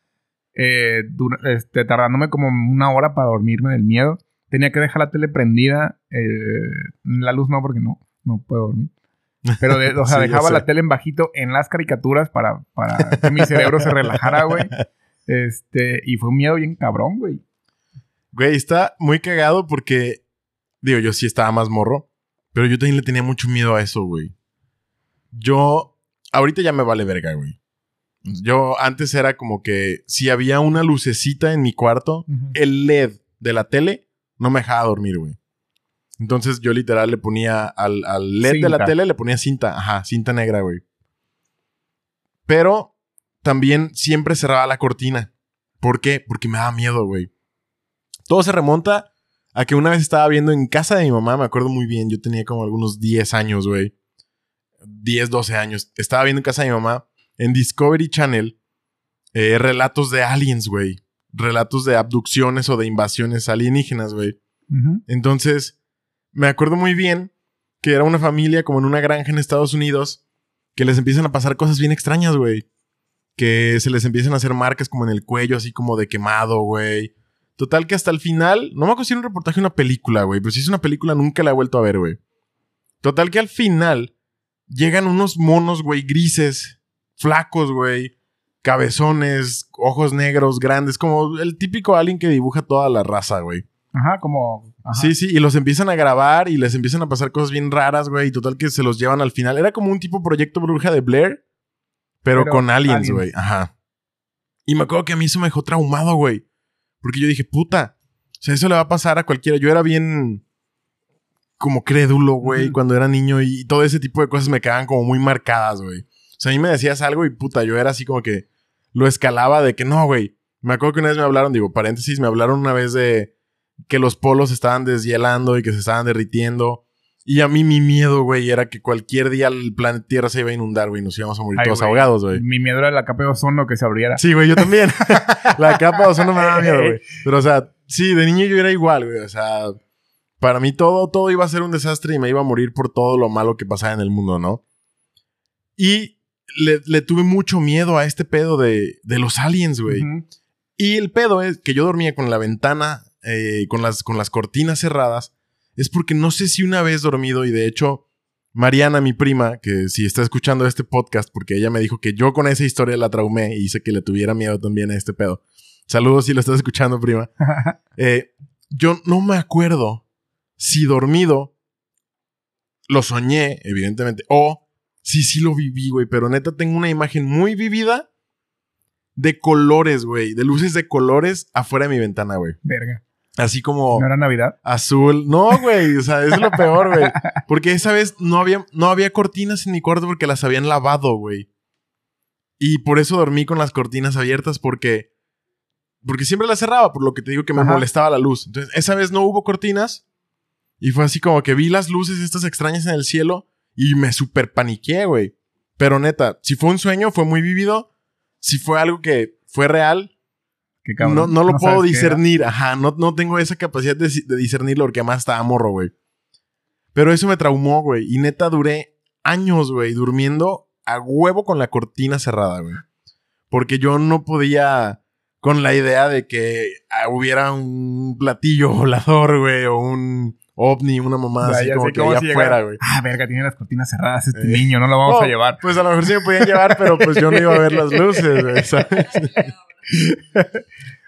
Speaker 2: eh, este, tardándome como una hora para dormirme del miedo. Tenía que dejar la tele prendida. eh, la luz no, porque no, no puedo dormir. Pero, de- o sea,
Speaker 1: Sí,
Speaker 2: dejaba la tele en bajito en las caricaturas para, para que mi cerebro se relajara, güey. Este, y fue un miedo bien cabrón, güey.
Speaker 1: Güey, está muy cagado porque, digo, yo sí estaba más morro, pero yo también le tenía mucho miedo a eso, güey. Yo, ahorita ya me vale verga, güey. Yo antes era como que si había una lucecita en mi cuarto, el LED de la tele no me dejaba dormir, güey. Entonces yo literal le ponía al, al LED de la tele, le ponía cinta, ajá, cinta negra, güey. Pero también siempre cerraba la cortina. ¿Por qué? Porque me daba miedo, güey. Todo se remonta A que una vez estaba viendo en casa de mi mamá, me acuerdo muy bien, yo tenía como algunos 10 años, güey. 10, 12 años. Estaba viendo en casa de mi mamá, en Discovery Channel, eh, relatos de aliens, güey. Relatos de abducciones o de invasiones alienígenas, güey. Entonces, me acuerdo muy bien que era una familia como en una granja en Estados Unidos que les empiezan a pasar cosas bien extrañas, güey. Que se les empiezan a hacer marcas como en el cuello, así como de quemado, güey. Total que hasta el final, no me acuerdo si era un reportaje una película, güey, pero si es una película nunca la he vuelto a ver, güey. Total que al final llegan unos monos, güey, grises, flacos, güey, cabezones, ojos negros, grandes, como el típico alien que dibuja toda la raza, güey.
Speaker 2: Ajá, como. ajá.
Speaker 1: Sí, sí, y los empiezan a grabar y les empiezan a pasar cosas bien raras, güey. Y total que se los llevan al final. Era como un tipo proyecto bruja de Blair, pero,
Speaker 2: Pero
Speaker 1: con aliens. güey. Ajá. Y me acuerdo que a mí eso me dejó traumado, güey. Porque yo dije, puta, o sea, eso le va a pasar a cualquiera. Yo era bien como crédulo, güey, cuando era niño y todo ese tipo de cosas me quedaban como muy marcadas, güey. O sea, a mí me decías algo y puta, yo era así como que lo escalaba de que no, güey. Me acuerdo que una vez me hablaron, digo, paréntesis, me hablaron una vez de que los polos estaban deshielando y que se estaban derritiendo. Y a mí mi miedo, güey, era que cualquier día el planeta Tierra se iba a inundar, güey, y nos íbamos a morir
Speaker 2: Ay,
Speaker 1: todos
Speaker 2: güey.
Speaker 1: ahogados, güey.
Speaker 2: Mi miedo era la capa de ozono que se abriera.
Speaker 1: Sí, güey, yo también. la capa de ozono me daba miedo, güey. Pero, o sea, sí, de niño yo era igual, güey. O sea, para mí todo, todo iba a ser un desastre y me iba a morir por todo lo malo que pasaba en el mundo, ¿no? Y le, le tuve mucho miedo a este pedo de, de los aliens, güey.
Speaker 2: Ujú.
Speaker 1: Y el pedo es que yo dormía con la ventana, eh, con, las, con las cortinas cerradas. Es porque no sé si una vez dormido, y de hecho, Mariana, mi prima, que si está escuchando este podcast, porque ella me dijo que yo con esa historia la traumé y hice que le tuviera miedo también a este pedo. Saludos si lo estás escuchando, prima. Eh, yo no me acuerdo si dormido lo soñé, evidentemente, o si sí lo viví, güey. Pero neta, tengo una imagen muy vivida de colores, güey. De luces de colores afuera de mi ventana, güey.
Speaker 2: Verga.
Speaker 1: Así como
Speaker 2: ¿No era Navidad?
Speaker 1: azul. No, güey. O sea, es lo peor, güey. Porque esa vez no había, no había cortinas en mi cuarto porque las habían lavado, güey. Y por eso dormí con las cortinas abiertas porque... Porque siempre las cerraba, por lo que te digo que me
Speaker 2: Ajá.
Speaker 1: molestaba la luz. Entonces, esa vez no hubo cortinas. Y fue así como que vi las luces estas extrañas en el cielo y me super paniqué, güey. Pero neta, si fue un sueño, fue muy vivido. Si fue algo que fue real,
Speaker 2: Qué cabrón.
Speaker 1: no, no lo puedo discernir. Ajá, no, no tengo esa capacidad de, de discernirlo porque además estaba morro, güey. Pero eso me traumó, güey. Y neta duré años, güey, durmiendo a huevo con la cortina cerrada, güey. Porque yo no podía con la idea de que ah, hubiera un platillo volador, güey, o un ovni, una mamá así como que allá afuera, güey.
Speaker 2: Ah, verga, tiene las cortinas cerradas este
Speaker 1: Eh.
Speaker 2: niño, no lo vamos
Speaker 1: Oh,
Speaker 2: a llevar.
Speaker 1: Pues a lo mejor sí me podían llevar, pero pues yo no iba a ver las luces, güey, ¿sabes?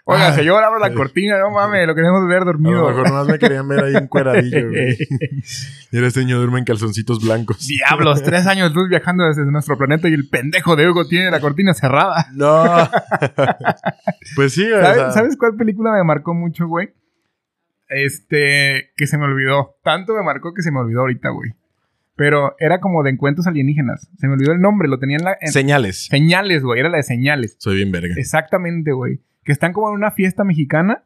Speaker 2: Oiga,
Speaker 1: Ah.
Speaker 2: yo abro la cortina, no mames, lo queremos ver
Speaker 1: A lo
Speaker 2: dormido.
Speaker 1: mejor nomás me querían ver ahí encueradillo, güey. Y este niño duerme en calzoncitos blancos.
Speaker 2: Diablos, tres años luz viajando desde nuestro planeta y el pendejo de Hugo tiene la cortina cerrada.
Speaker 1: No. pues sí, güey. o
Speaker 2: ¿Sabes,
Speaker 1: sea,
Speaker 2: ¿Sabes cuál película me marcó mucho, güey? Este, que se me olvidó. Tanto me marcó que se me olvidó ahorita, güey. Pero era como de encuentros alienígenas. Se me olvidó el nombre, lo tenía en la... en-
Speaker 1: Señales.
Speaker 2: Señales, güey, era la de señales.
Speaker 1: Soy bien verga.
Speaker 2: Exactamente, güey. Que están como en una fiesta mexicana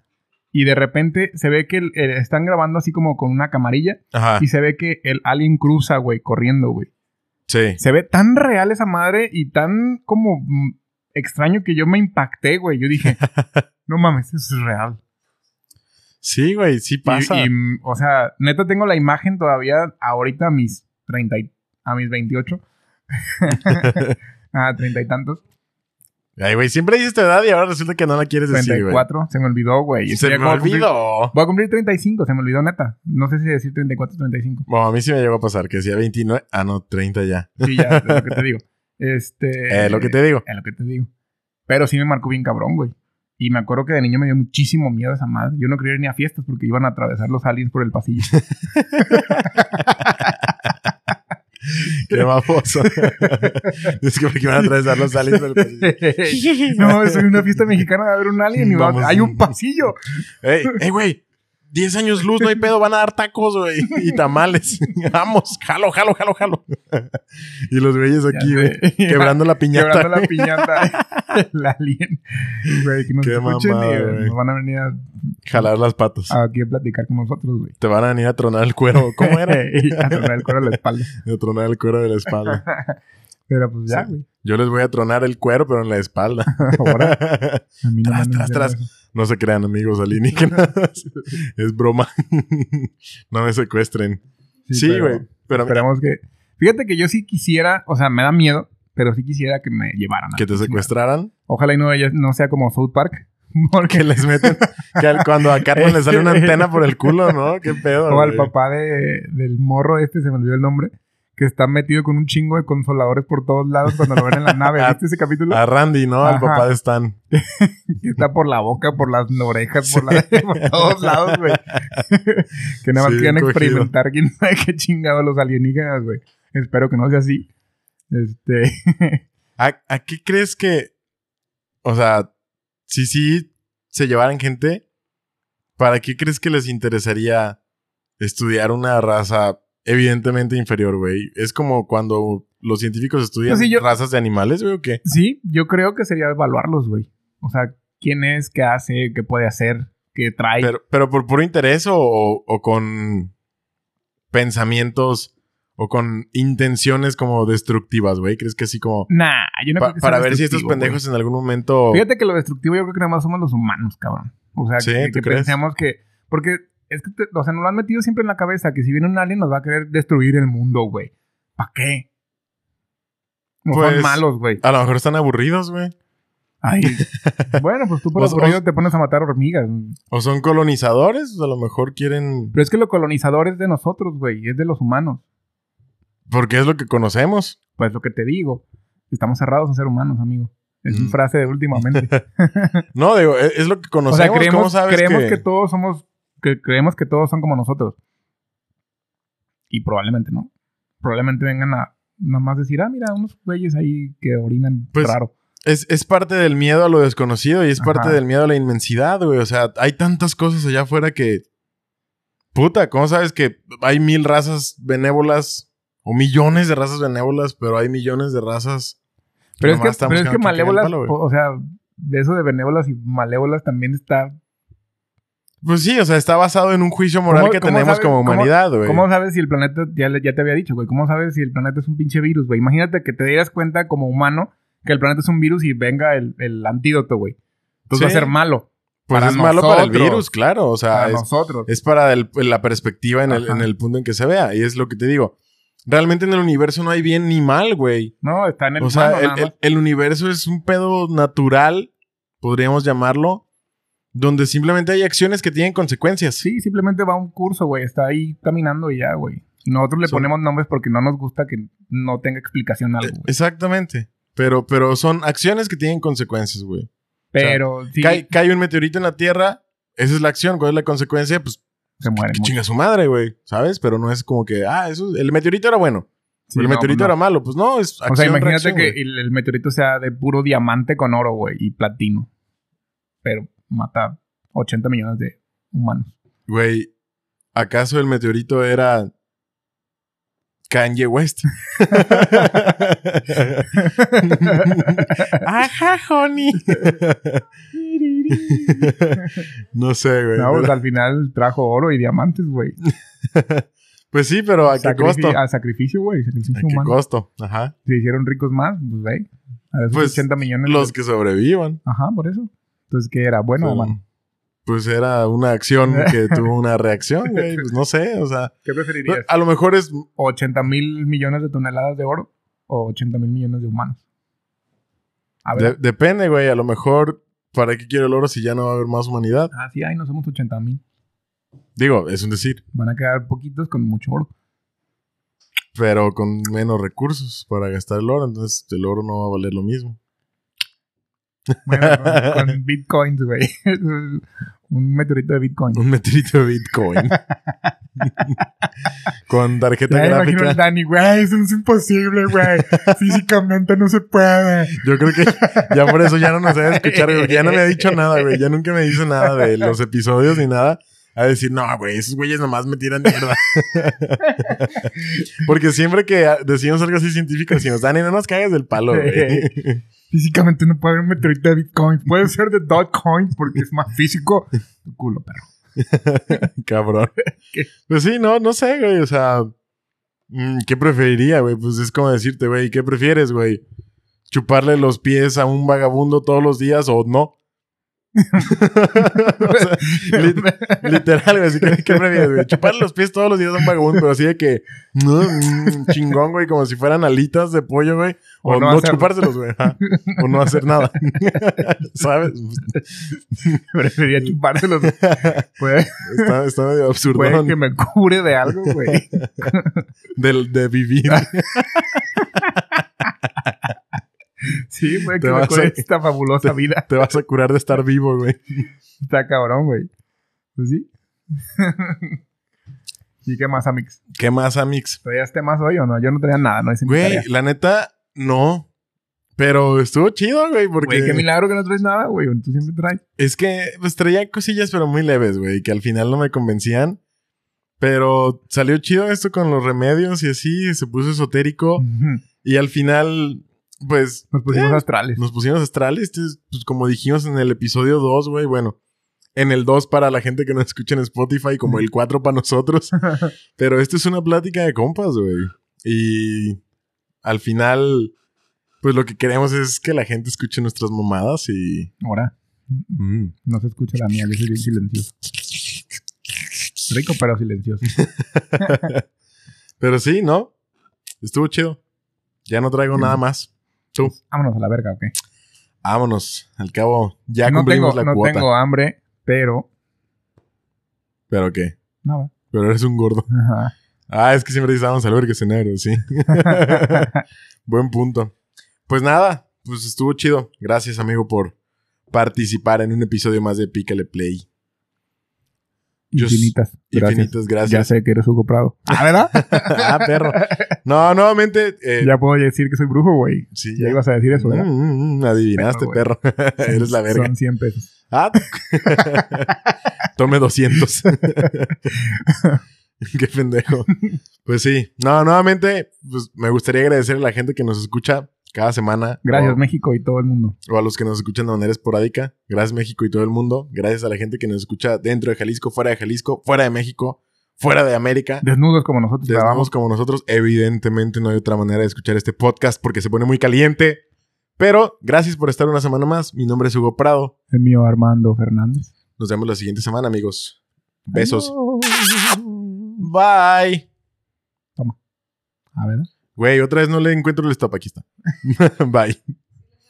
Speaker 2: y de repente se ve que el- el- están grabando así como con una camarilla
Speaker 1: Ajá.
Speaker 2: y se ve que el alien cruza, güey, corriendo, güey.
Speaker 1: Sí.
Speaker 2: Se ve tan real esa madre y tan como mm, extraño que yo me impacté, güey. Yo dije, no mames, eso es real.
Speaker 1: Sí, güey, sí pasa.
Speaker 2: Y, o sea, neta tengo la imagen todavía ahorita mis 30 y- a mis 28. a 30 y tantos.
Speaker 1: Ay, güey, siempre dices tu edad y ahora resulta que no la quieres decir, güey.
Speaker 2: 34. Se me olvidó, güey.
Speaker 1: Se me olvidó.
Speaker 2: Voy a cumplir 35, se me olvidó neta. No sé si decir 34 o 35.
Speaker 1: Bueno, a mí sí me llegó a pasar que decía 29. Ah, no, 30 ya.
Speaker 2: Sí, ya, es lo que te digo. Este.
Speaker 1: Eh, lo que te digo.
Speaker 2: Es lo que te digo. Pero sí me marcó bien cabrón, güey. Y me acuerdo que de niño me dio muchísimo miedo esa madre. Yo no quería ir ni a fiestas porque iban a atravesar los aliens por el pasillo.
Speaker 1: Qué baboso. es que porque van a atravesar los aliens del pasillo.
Speaker 2: no, soy una fiesta mexicana de ver un alien y va- hay un pasillo.
Speaker 1: Ey, ey, güey. 10 años luz, no hay pedo, van a dar tacos, güey, y tamales. Vamos, jalo, jalo, jalo, jalo. y los güeyes aquí, güey, quebrando la piñata.
Speaker 2: Quebrando la piñata. el alien. Güey, que nos
Speaker 1: Qué
Speaker 2: escuchen
Speaker 1: mamada,
Speaker 2: y nos van a venir a,
Speaker 1: Jalar las patas.
Speaker 2: aquí a platicar con nosotros, güey.
Speaker 1: Te van a venir a tronar el cuero. ¿Cómo era?
Speaker 2: a tronar el cuero a la espalda.
Speaker 1: A tronar el cuero de la espalda.
Speaker 2: Pero pues ya,
Speaker 1: Sí.
Speaker 2: güey.
Speaker 1: Yo les voy a tronar el cuero, pero en la espalda.
Speaker 2: Ahora, a mí no
Speaker 1: Tras, tras, tras. No se crean, amigos alienígenas. es broma. no me secuestren. Sí,
Speaker 2: pero
Speaker 1: güey. Pero
Speaker 2: Esperemos que... Fíjate que yo sí quisiera... O sea, me da miedo, pero sí quisiera que me llevaran.
Speaker 1: que te secuestraran.
Speaker 2: Ojalá y no, no sea como South Park. Porque
Speaker 1: Que les meten. Que cuando a Carmen le sale una antena por el culo, ¿no? Qué pedo.
Speaker 2: O al papá de, del morro este, se me olvidó el nombre, que está metido con un chingo de consoladores por todos lados cuando lo ven en la nave. ¿Viste ese capítulo?
Speaker 1: A Randy, ¿no? Al papá de Stan.
Speaker 2: Que está por la boca, por las orejas, por, la- por todos lados, güey. que nada más
Speaker 1: Sí,
Speaker 2: experimentar quién sabe qué chingados los alienígenas, güey. Espero que no sea así. Este...
Speaker 1: ¿A, a qué crees que. O sea, si sí se llevaran gente, ¿para qué crees que les interesaría estudiar una raza evidentemente inferior, güey? Es como cuando los científicos estudian
Speaker 2: Pues sí, yo-
Speaker 1: razas de animales, güey, o qué?
Speaker 2: sí, yo creo que sería evaluarlos, güey. O sea, quién es, qué hace, qué puede hacer, qué trae.
Speaker 1: Pero, pero por puro interés o, o con pensamientos o con intenciones como destructivas, güey. ¿Crees que así como...
Speaker 2: Nah, yo no
Speaker 1: pa-
Speaker 2: creo que
Speaker 1: para ver si estos pendejos en algún momento...
Speaker 2: Fíjate que lo destructivo yo creo que nada más somos los humanos, cabrón. O sea,
Speaker 1: Sí,
Speaker 2: que,
Speaker 1: ¿tú
Speaker 2: que pensemos que... Porque es que, te- o sea, nos lo han metido siempre en la cabeza que si viene un alien nos va a querer destruir el mundo, güey. ¿Para qué? No
Speaker 1: Pues-
Speaker 2: son malos, güey.
Speaker 1: A lo mejor están aburridos, güey.
Speaker 2: Ay. bueno, pues tú por
Speaker 1: O-
Speaker 2: aburrido
Speaker 1: o-
Speaker 2: te pones a matar hormigas.
Speaker 1: O son colonizadores, o a lo mejor quieren...
Speaker 2: Pero es que lo colonizador es de nosotros, güey. Es de los humanos.
Speaker 1: Porque es lo que conocemos.
Speaker 2: Pues lo que te digo. Estamos cerrados a ser humanos, amigo. Es
Speaker 1: Mm.
Speaker 2: mi frase de últimamente.
Speaker 1: No, digo, es, es lo que
Speaker 2: o
Speaker 1: conocemos.
Speaker 2: sea,
Speaker 1: ¿Cómo
Speaker 2: creemos,
Speaker 1: sabes
Speaker 2: creemos
Speaker 1: que...
Speaker 2: que... todos somos... Que creemos que todos son como nosotros. Y probablemente no. Probablemente vengan a nada más decir, ah, mira, unos güeyes ahí que orinan
Speaker 1: Pues,
Speaker 2: raro.
Speaker 1: Es, es parte del miedo a lo desconocido y es parte del miedo a la inmensidad, güey. O sea, hay tantas cosas allá afuera que... Puta, ¿cómo sabes que hay mil razas benévolas o millones de razas benévolas, pero hay millones de razas...
Speaker 2: Pero es que, pero es que malévolas,
Speaker 1: palo,
Speaker 2: o sea, de eso de benévolas y malévolas también está...
Speaker 1: Pues sí, o sea, está basado en un juicio moral
Speaker 2: ¿Cómo-
Speaker 1: que tenemos
Speaker 2: sabes-
Speaker 1: como humanidad, güey.
Speaker 2: ¿Cómo sabes si el planeta, ya, ya te había dicho, güey, cómo sabes si el planeta es un pinche virus, güey? Imagínate que te dieras cuenta como humano que el planeta es un virus y venga el, el antídoto, güey. Entonces va a ser malo.
Speaker 1: Pues
Speaker 2: para
Speaker 1: es malo para el virus, claro. O sea,
Speaker 2: para
Speaker 1: es,
Speaker 2: nosotros.
Speaker 1: es para el- la perspectiva en el, en el punto en que se vea. Y es lo que te digo. Realmente en el universo no hay bien ni mal, güey.
Speaker 2: no, está en el
Speaker 1: O sea,
Speaker 2: humano,
Speaker 1: el universo es un pedo natural, podríamos llamarlo, donde simplemente hay acciones que tienen consecuencias.
Speaker 2: Sí, simplemente va a un curso, güey. Está ahí caminando y ya, güey. Y nosotros le
Speaker 1: Son-
Speaker 2: ponemos nombres porque no nos gusta que no tenga explicación algo, güey.
Speaker 1: Exactamente. Pero, pero son acciones que tienen consecuencias, güey.
Speaker 2: Pero sí,
Speaker 1: Cae, cae un meteorito en la Tierra, esa es la acción. ¿Cuál es la consecuencia? Pues
Speaker 2: se mueren.
Speaker 1: que chinga su madre, güey. ¿Sabes? Pero no es como que, ah, eso, el meteorito era bueno.
Speaker 2: Sí,
Speaker 1: el
Speaker 2: no,
Speaker 1: meteorito
Speaker 2: pues no.
Speaker 1: era malo. Pues no, es acción,
Speaker 2: O sea, imagínate
Speaker 1: reacción,
Speaker 2: que el meteorito sea de puro diamante con oro, güey, y platino. Pero mata 80 millones de humanos.
Speaker 1: Güey, ¿acaso el meteorito era Kanye West? Ajá, honey. no sé, güey.
Speaker 2: No, pues al final trajo oro y diamantes, güey.
Speaker 1: pues sí, pero ¿a qué costo?
Speaker 2: A sacrificio, güey. Sacrificio
Speaker 1: ¿A qué costo? Ajá.
Speaker 2: Se hicieron ricos más, pues, güey. A esos
Speaker 1: Pues,
Speaker 2: 80 millones.
Speaker 1: Los
Speaker 2: de-
Speaker 1: que sobrevivan.
Speaker 2: Ajá, por eso. Entonces, ¿qué era? ¿Bueno o malo?
Speaker 1: Pues era una acción que tuvo una reacción, güey. Pues no sé, o sea.
Speaker 2: ¿Qué preferirías?
Speaker 1: A lo mejor es.
Speaker 2: ¿80 mil millones de toneladas de oro o 80 mil millones de humanos? A
Speaker 1: de-
Speaker 2: ver.
Speaker 1: depende, güey. A lo mejor. ¿Para qué quiero el oro si ya no va a haber más humanidad?
Speaker 2: Ah, sí, ahí no somos 80 mil.
Speaker 1: Digo, es un decir.
Speaker 2: Van a quedar poquitos con mucho oro.
Speaker 1: pero con menos recursos para gastar el oro, entonces el oro no va a valer lo mismo.
Speaker 2: Bueno, con, con bitcoins, güey. Un meteorito de bitcoin.
Speaker 1: Un meteorito de Bitcoin. con tarjeta
Speaker 2: Ya me imagino
Speaker 1: gráfica.
Speaker 2: el Dani, güey, eso es imposible, güey. Físicamente no se puede.
Speaker 1: Yo creo que ya por eso ya no nos debe escuchar, güey. Ya no me ha dicho nada, güey. Ya nunca me dice nada de los episodios ni nada. a decir, no, güey, esos güeyes nomás me tiran mierda. Porque siempre que decimos algo así científico, decimos, Dani, no nos caigas del palo, güey.
Speaker 2: Físicamente no puede haber un meteorito de Bitcoin. Puede ser de Dogecoin porque es más físico. Tu culo, perro.
Speaker 1: Cabrón.
Speaker 2: ¿Qué?
Speaker 1: Pues sí, no, no sé, güey. O sea, mm, ¿qué preferiría, güey? Pues es como decirte, güey, ¿qué prefieres, güey? ¿Chuparle los pies a un vagabundo todos los días o no? O sea, lit- literal, güey. Así que, ¿qué prefieres, güey? Chuparle los pies todos los días a un vagabundo, pero así de que, mm, chingón, güey, como si fueran alitas de pollo, güey. O,
Speaker 2: O no
Speaker 1: chupárselos, güey. O no hacer nada. ¿Sabes?
Speaker 2: Preferiría chupárselos. Puede,
Speaker 1: Está, está medio
Speaker 2: puede
Speaker 1: absurdón
Speaker 2: que me cure de algo, güey.
Speaker 1: de, de vivir.
Speaker 2: Sí,
Speaker 1: Te
Speaker 2: que
Speaker 1: vas a-
Speaker 2: esta fabulosa vida.
Speaker 1: Te vas a curar de estar vivo, güey.
Speaker 2: Está cabrón, güey. Pues sí. ¿Y qué más, Amix?
Speaker 1: ¿Qué más, Amix?
Speaker 2: ¿Traías temas hoy o no? Yo no traía nada, no hice
Speaker 1: Güey, la neta, no. Pero estuvo chido, güey, porque
Speaker 2: Güey, qué milagro que no traes nada, güey. Tú siempre traes.
Speaker 1: es que pues traía cosillas, pero muy leves, güey, que al final no me convencían. Pero salió chido esto con los remedios y así, se puso esotérico. Y al final, pues,
Speaker 2: Nos pusimos
Speaker 1: eh,
Speaker 2: astrales.
Speaker 1: nos pusimos astrales. Pues, como dijimos en el episodio 2, güey, bueno. En el 2 para la gente que nos escucha en Spotify, como el 4 para nosotros. Pero esto es una plática de compas, güey. Y al final, pues lo que queremos es que la gente escuche nuestras mamadas y...
Speaker 2: Ahora,
Speaker 1: Mm.
Speaker 2: no se escucha la mía, yo soy bien silencioso. Rico, pero silencioso.
Speaker 1: Pero sí, ¿no? Estuvo chido. Ya no traigo
Speaker 2: Sí.
Speaker 1: nada más. Tú,
Speaker 2: Vámonos a la verga, ok.
Speaker 1: vámonos. Al cabo, ya
Speaker 2: no
Speaker 1: cumplimos
Speaker 2: tengo,
Speaker 1: la
Speaker 2: no
Speaker 1: cuota.
Speaker 2: tengo hambre, pero
Speaker 1: ¿Pero qué?
Speaker 2: nada.
Speaker 1: Pero eres un gordo.
Speaker 2: Ajá.
Speaker 1: Ah, es que siempre dices, vamos al verga escenario, sí. Buen punto. Pues nada, pues estuvo chido. Gracias, amigo, por participar en un episodio más de Pícale Play.
Speaker 2: Infinitas. Gracias.
Speaker 1: Infinitas
Speaker 2: Ya
Speaker 1: gracias.
Speaker 2: sé que eres Hugo Prado. Ah, ¿verdad?
Speaker 1: ah, perro. No, nuevamente. eh,
Speaker 2: ya puedo decir que soy brujo, güey.
Speaker 1: sí,
Speaker 2: Ya
Speaker 1: ya.
Speaker 2: ibas a decir eso, ¿verdad?
Speaker 1: Mm, mm, mm, adivinaste,
Speaker 2: Perro,
Speaker 1: perro. Eres la verga.
Speaker 2: Son 100 pesos.
Speaker 1: Ah. Tome 200. Qué pendejo. Pues sí. No, nuevamente, pues me gustaría agradecer a la gente que nos escucha cada semana.
Speaker 2: Gracias,
Speaker 1: o,
Speaker 2: México y todo el mundo.
Speaker 1: o a los que nos escuchan de manera esporádica. Gracias, México y todo el mundo. Gracias a la gente que nos escucha dentro de Jalisco, fuera de Jalisco, fuera de México, fuera de América.
Speaker 2: Desnudos como nosotros
Speaker 1: Desnudos
Speaker 2: grabamos.
Speaker 1: como nosotros. Evidentemente no hay otra manera de escuchar este podcast porque se pone muy caliente. Pero gracias por estar una semana más. Mi nombre es Hugo Prado.
Speaker 2: El mío Armando Fernández.
Speaker 1: Nos vemos la siguiente semana, amigos. Besos.
Speaker 2: Adiós.
Speaker 1: Bye.
Speaker 2: A ver.
Speaker 1: Güey, otra vez no le encuentro el stop. Aquí está. Bye.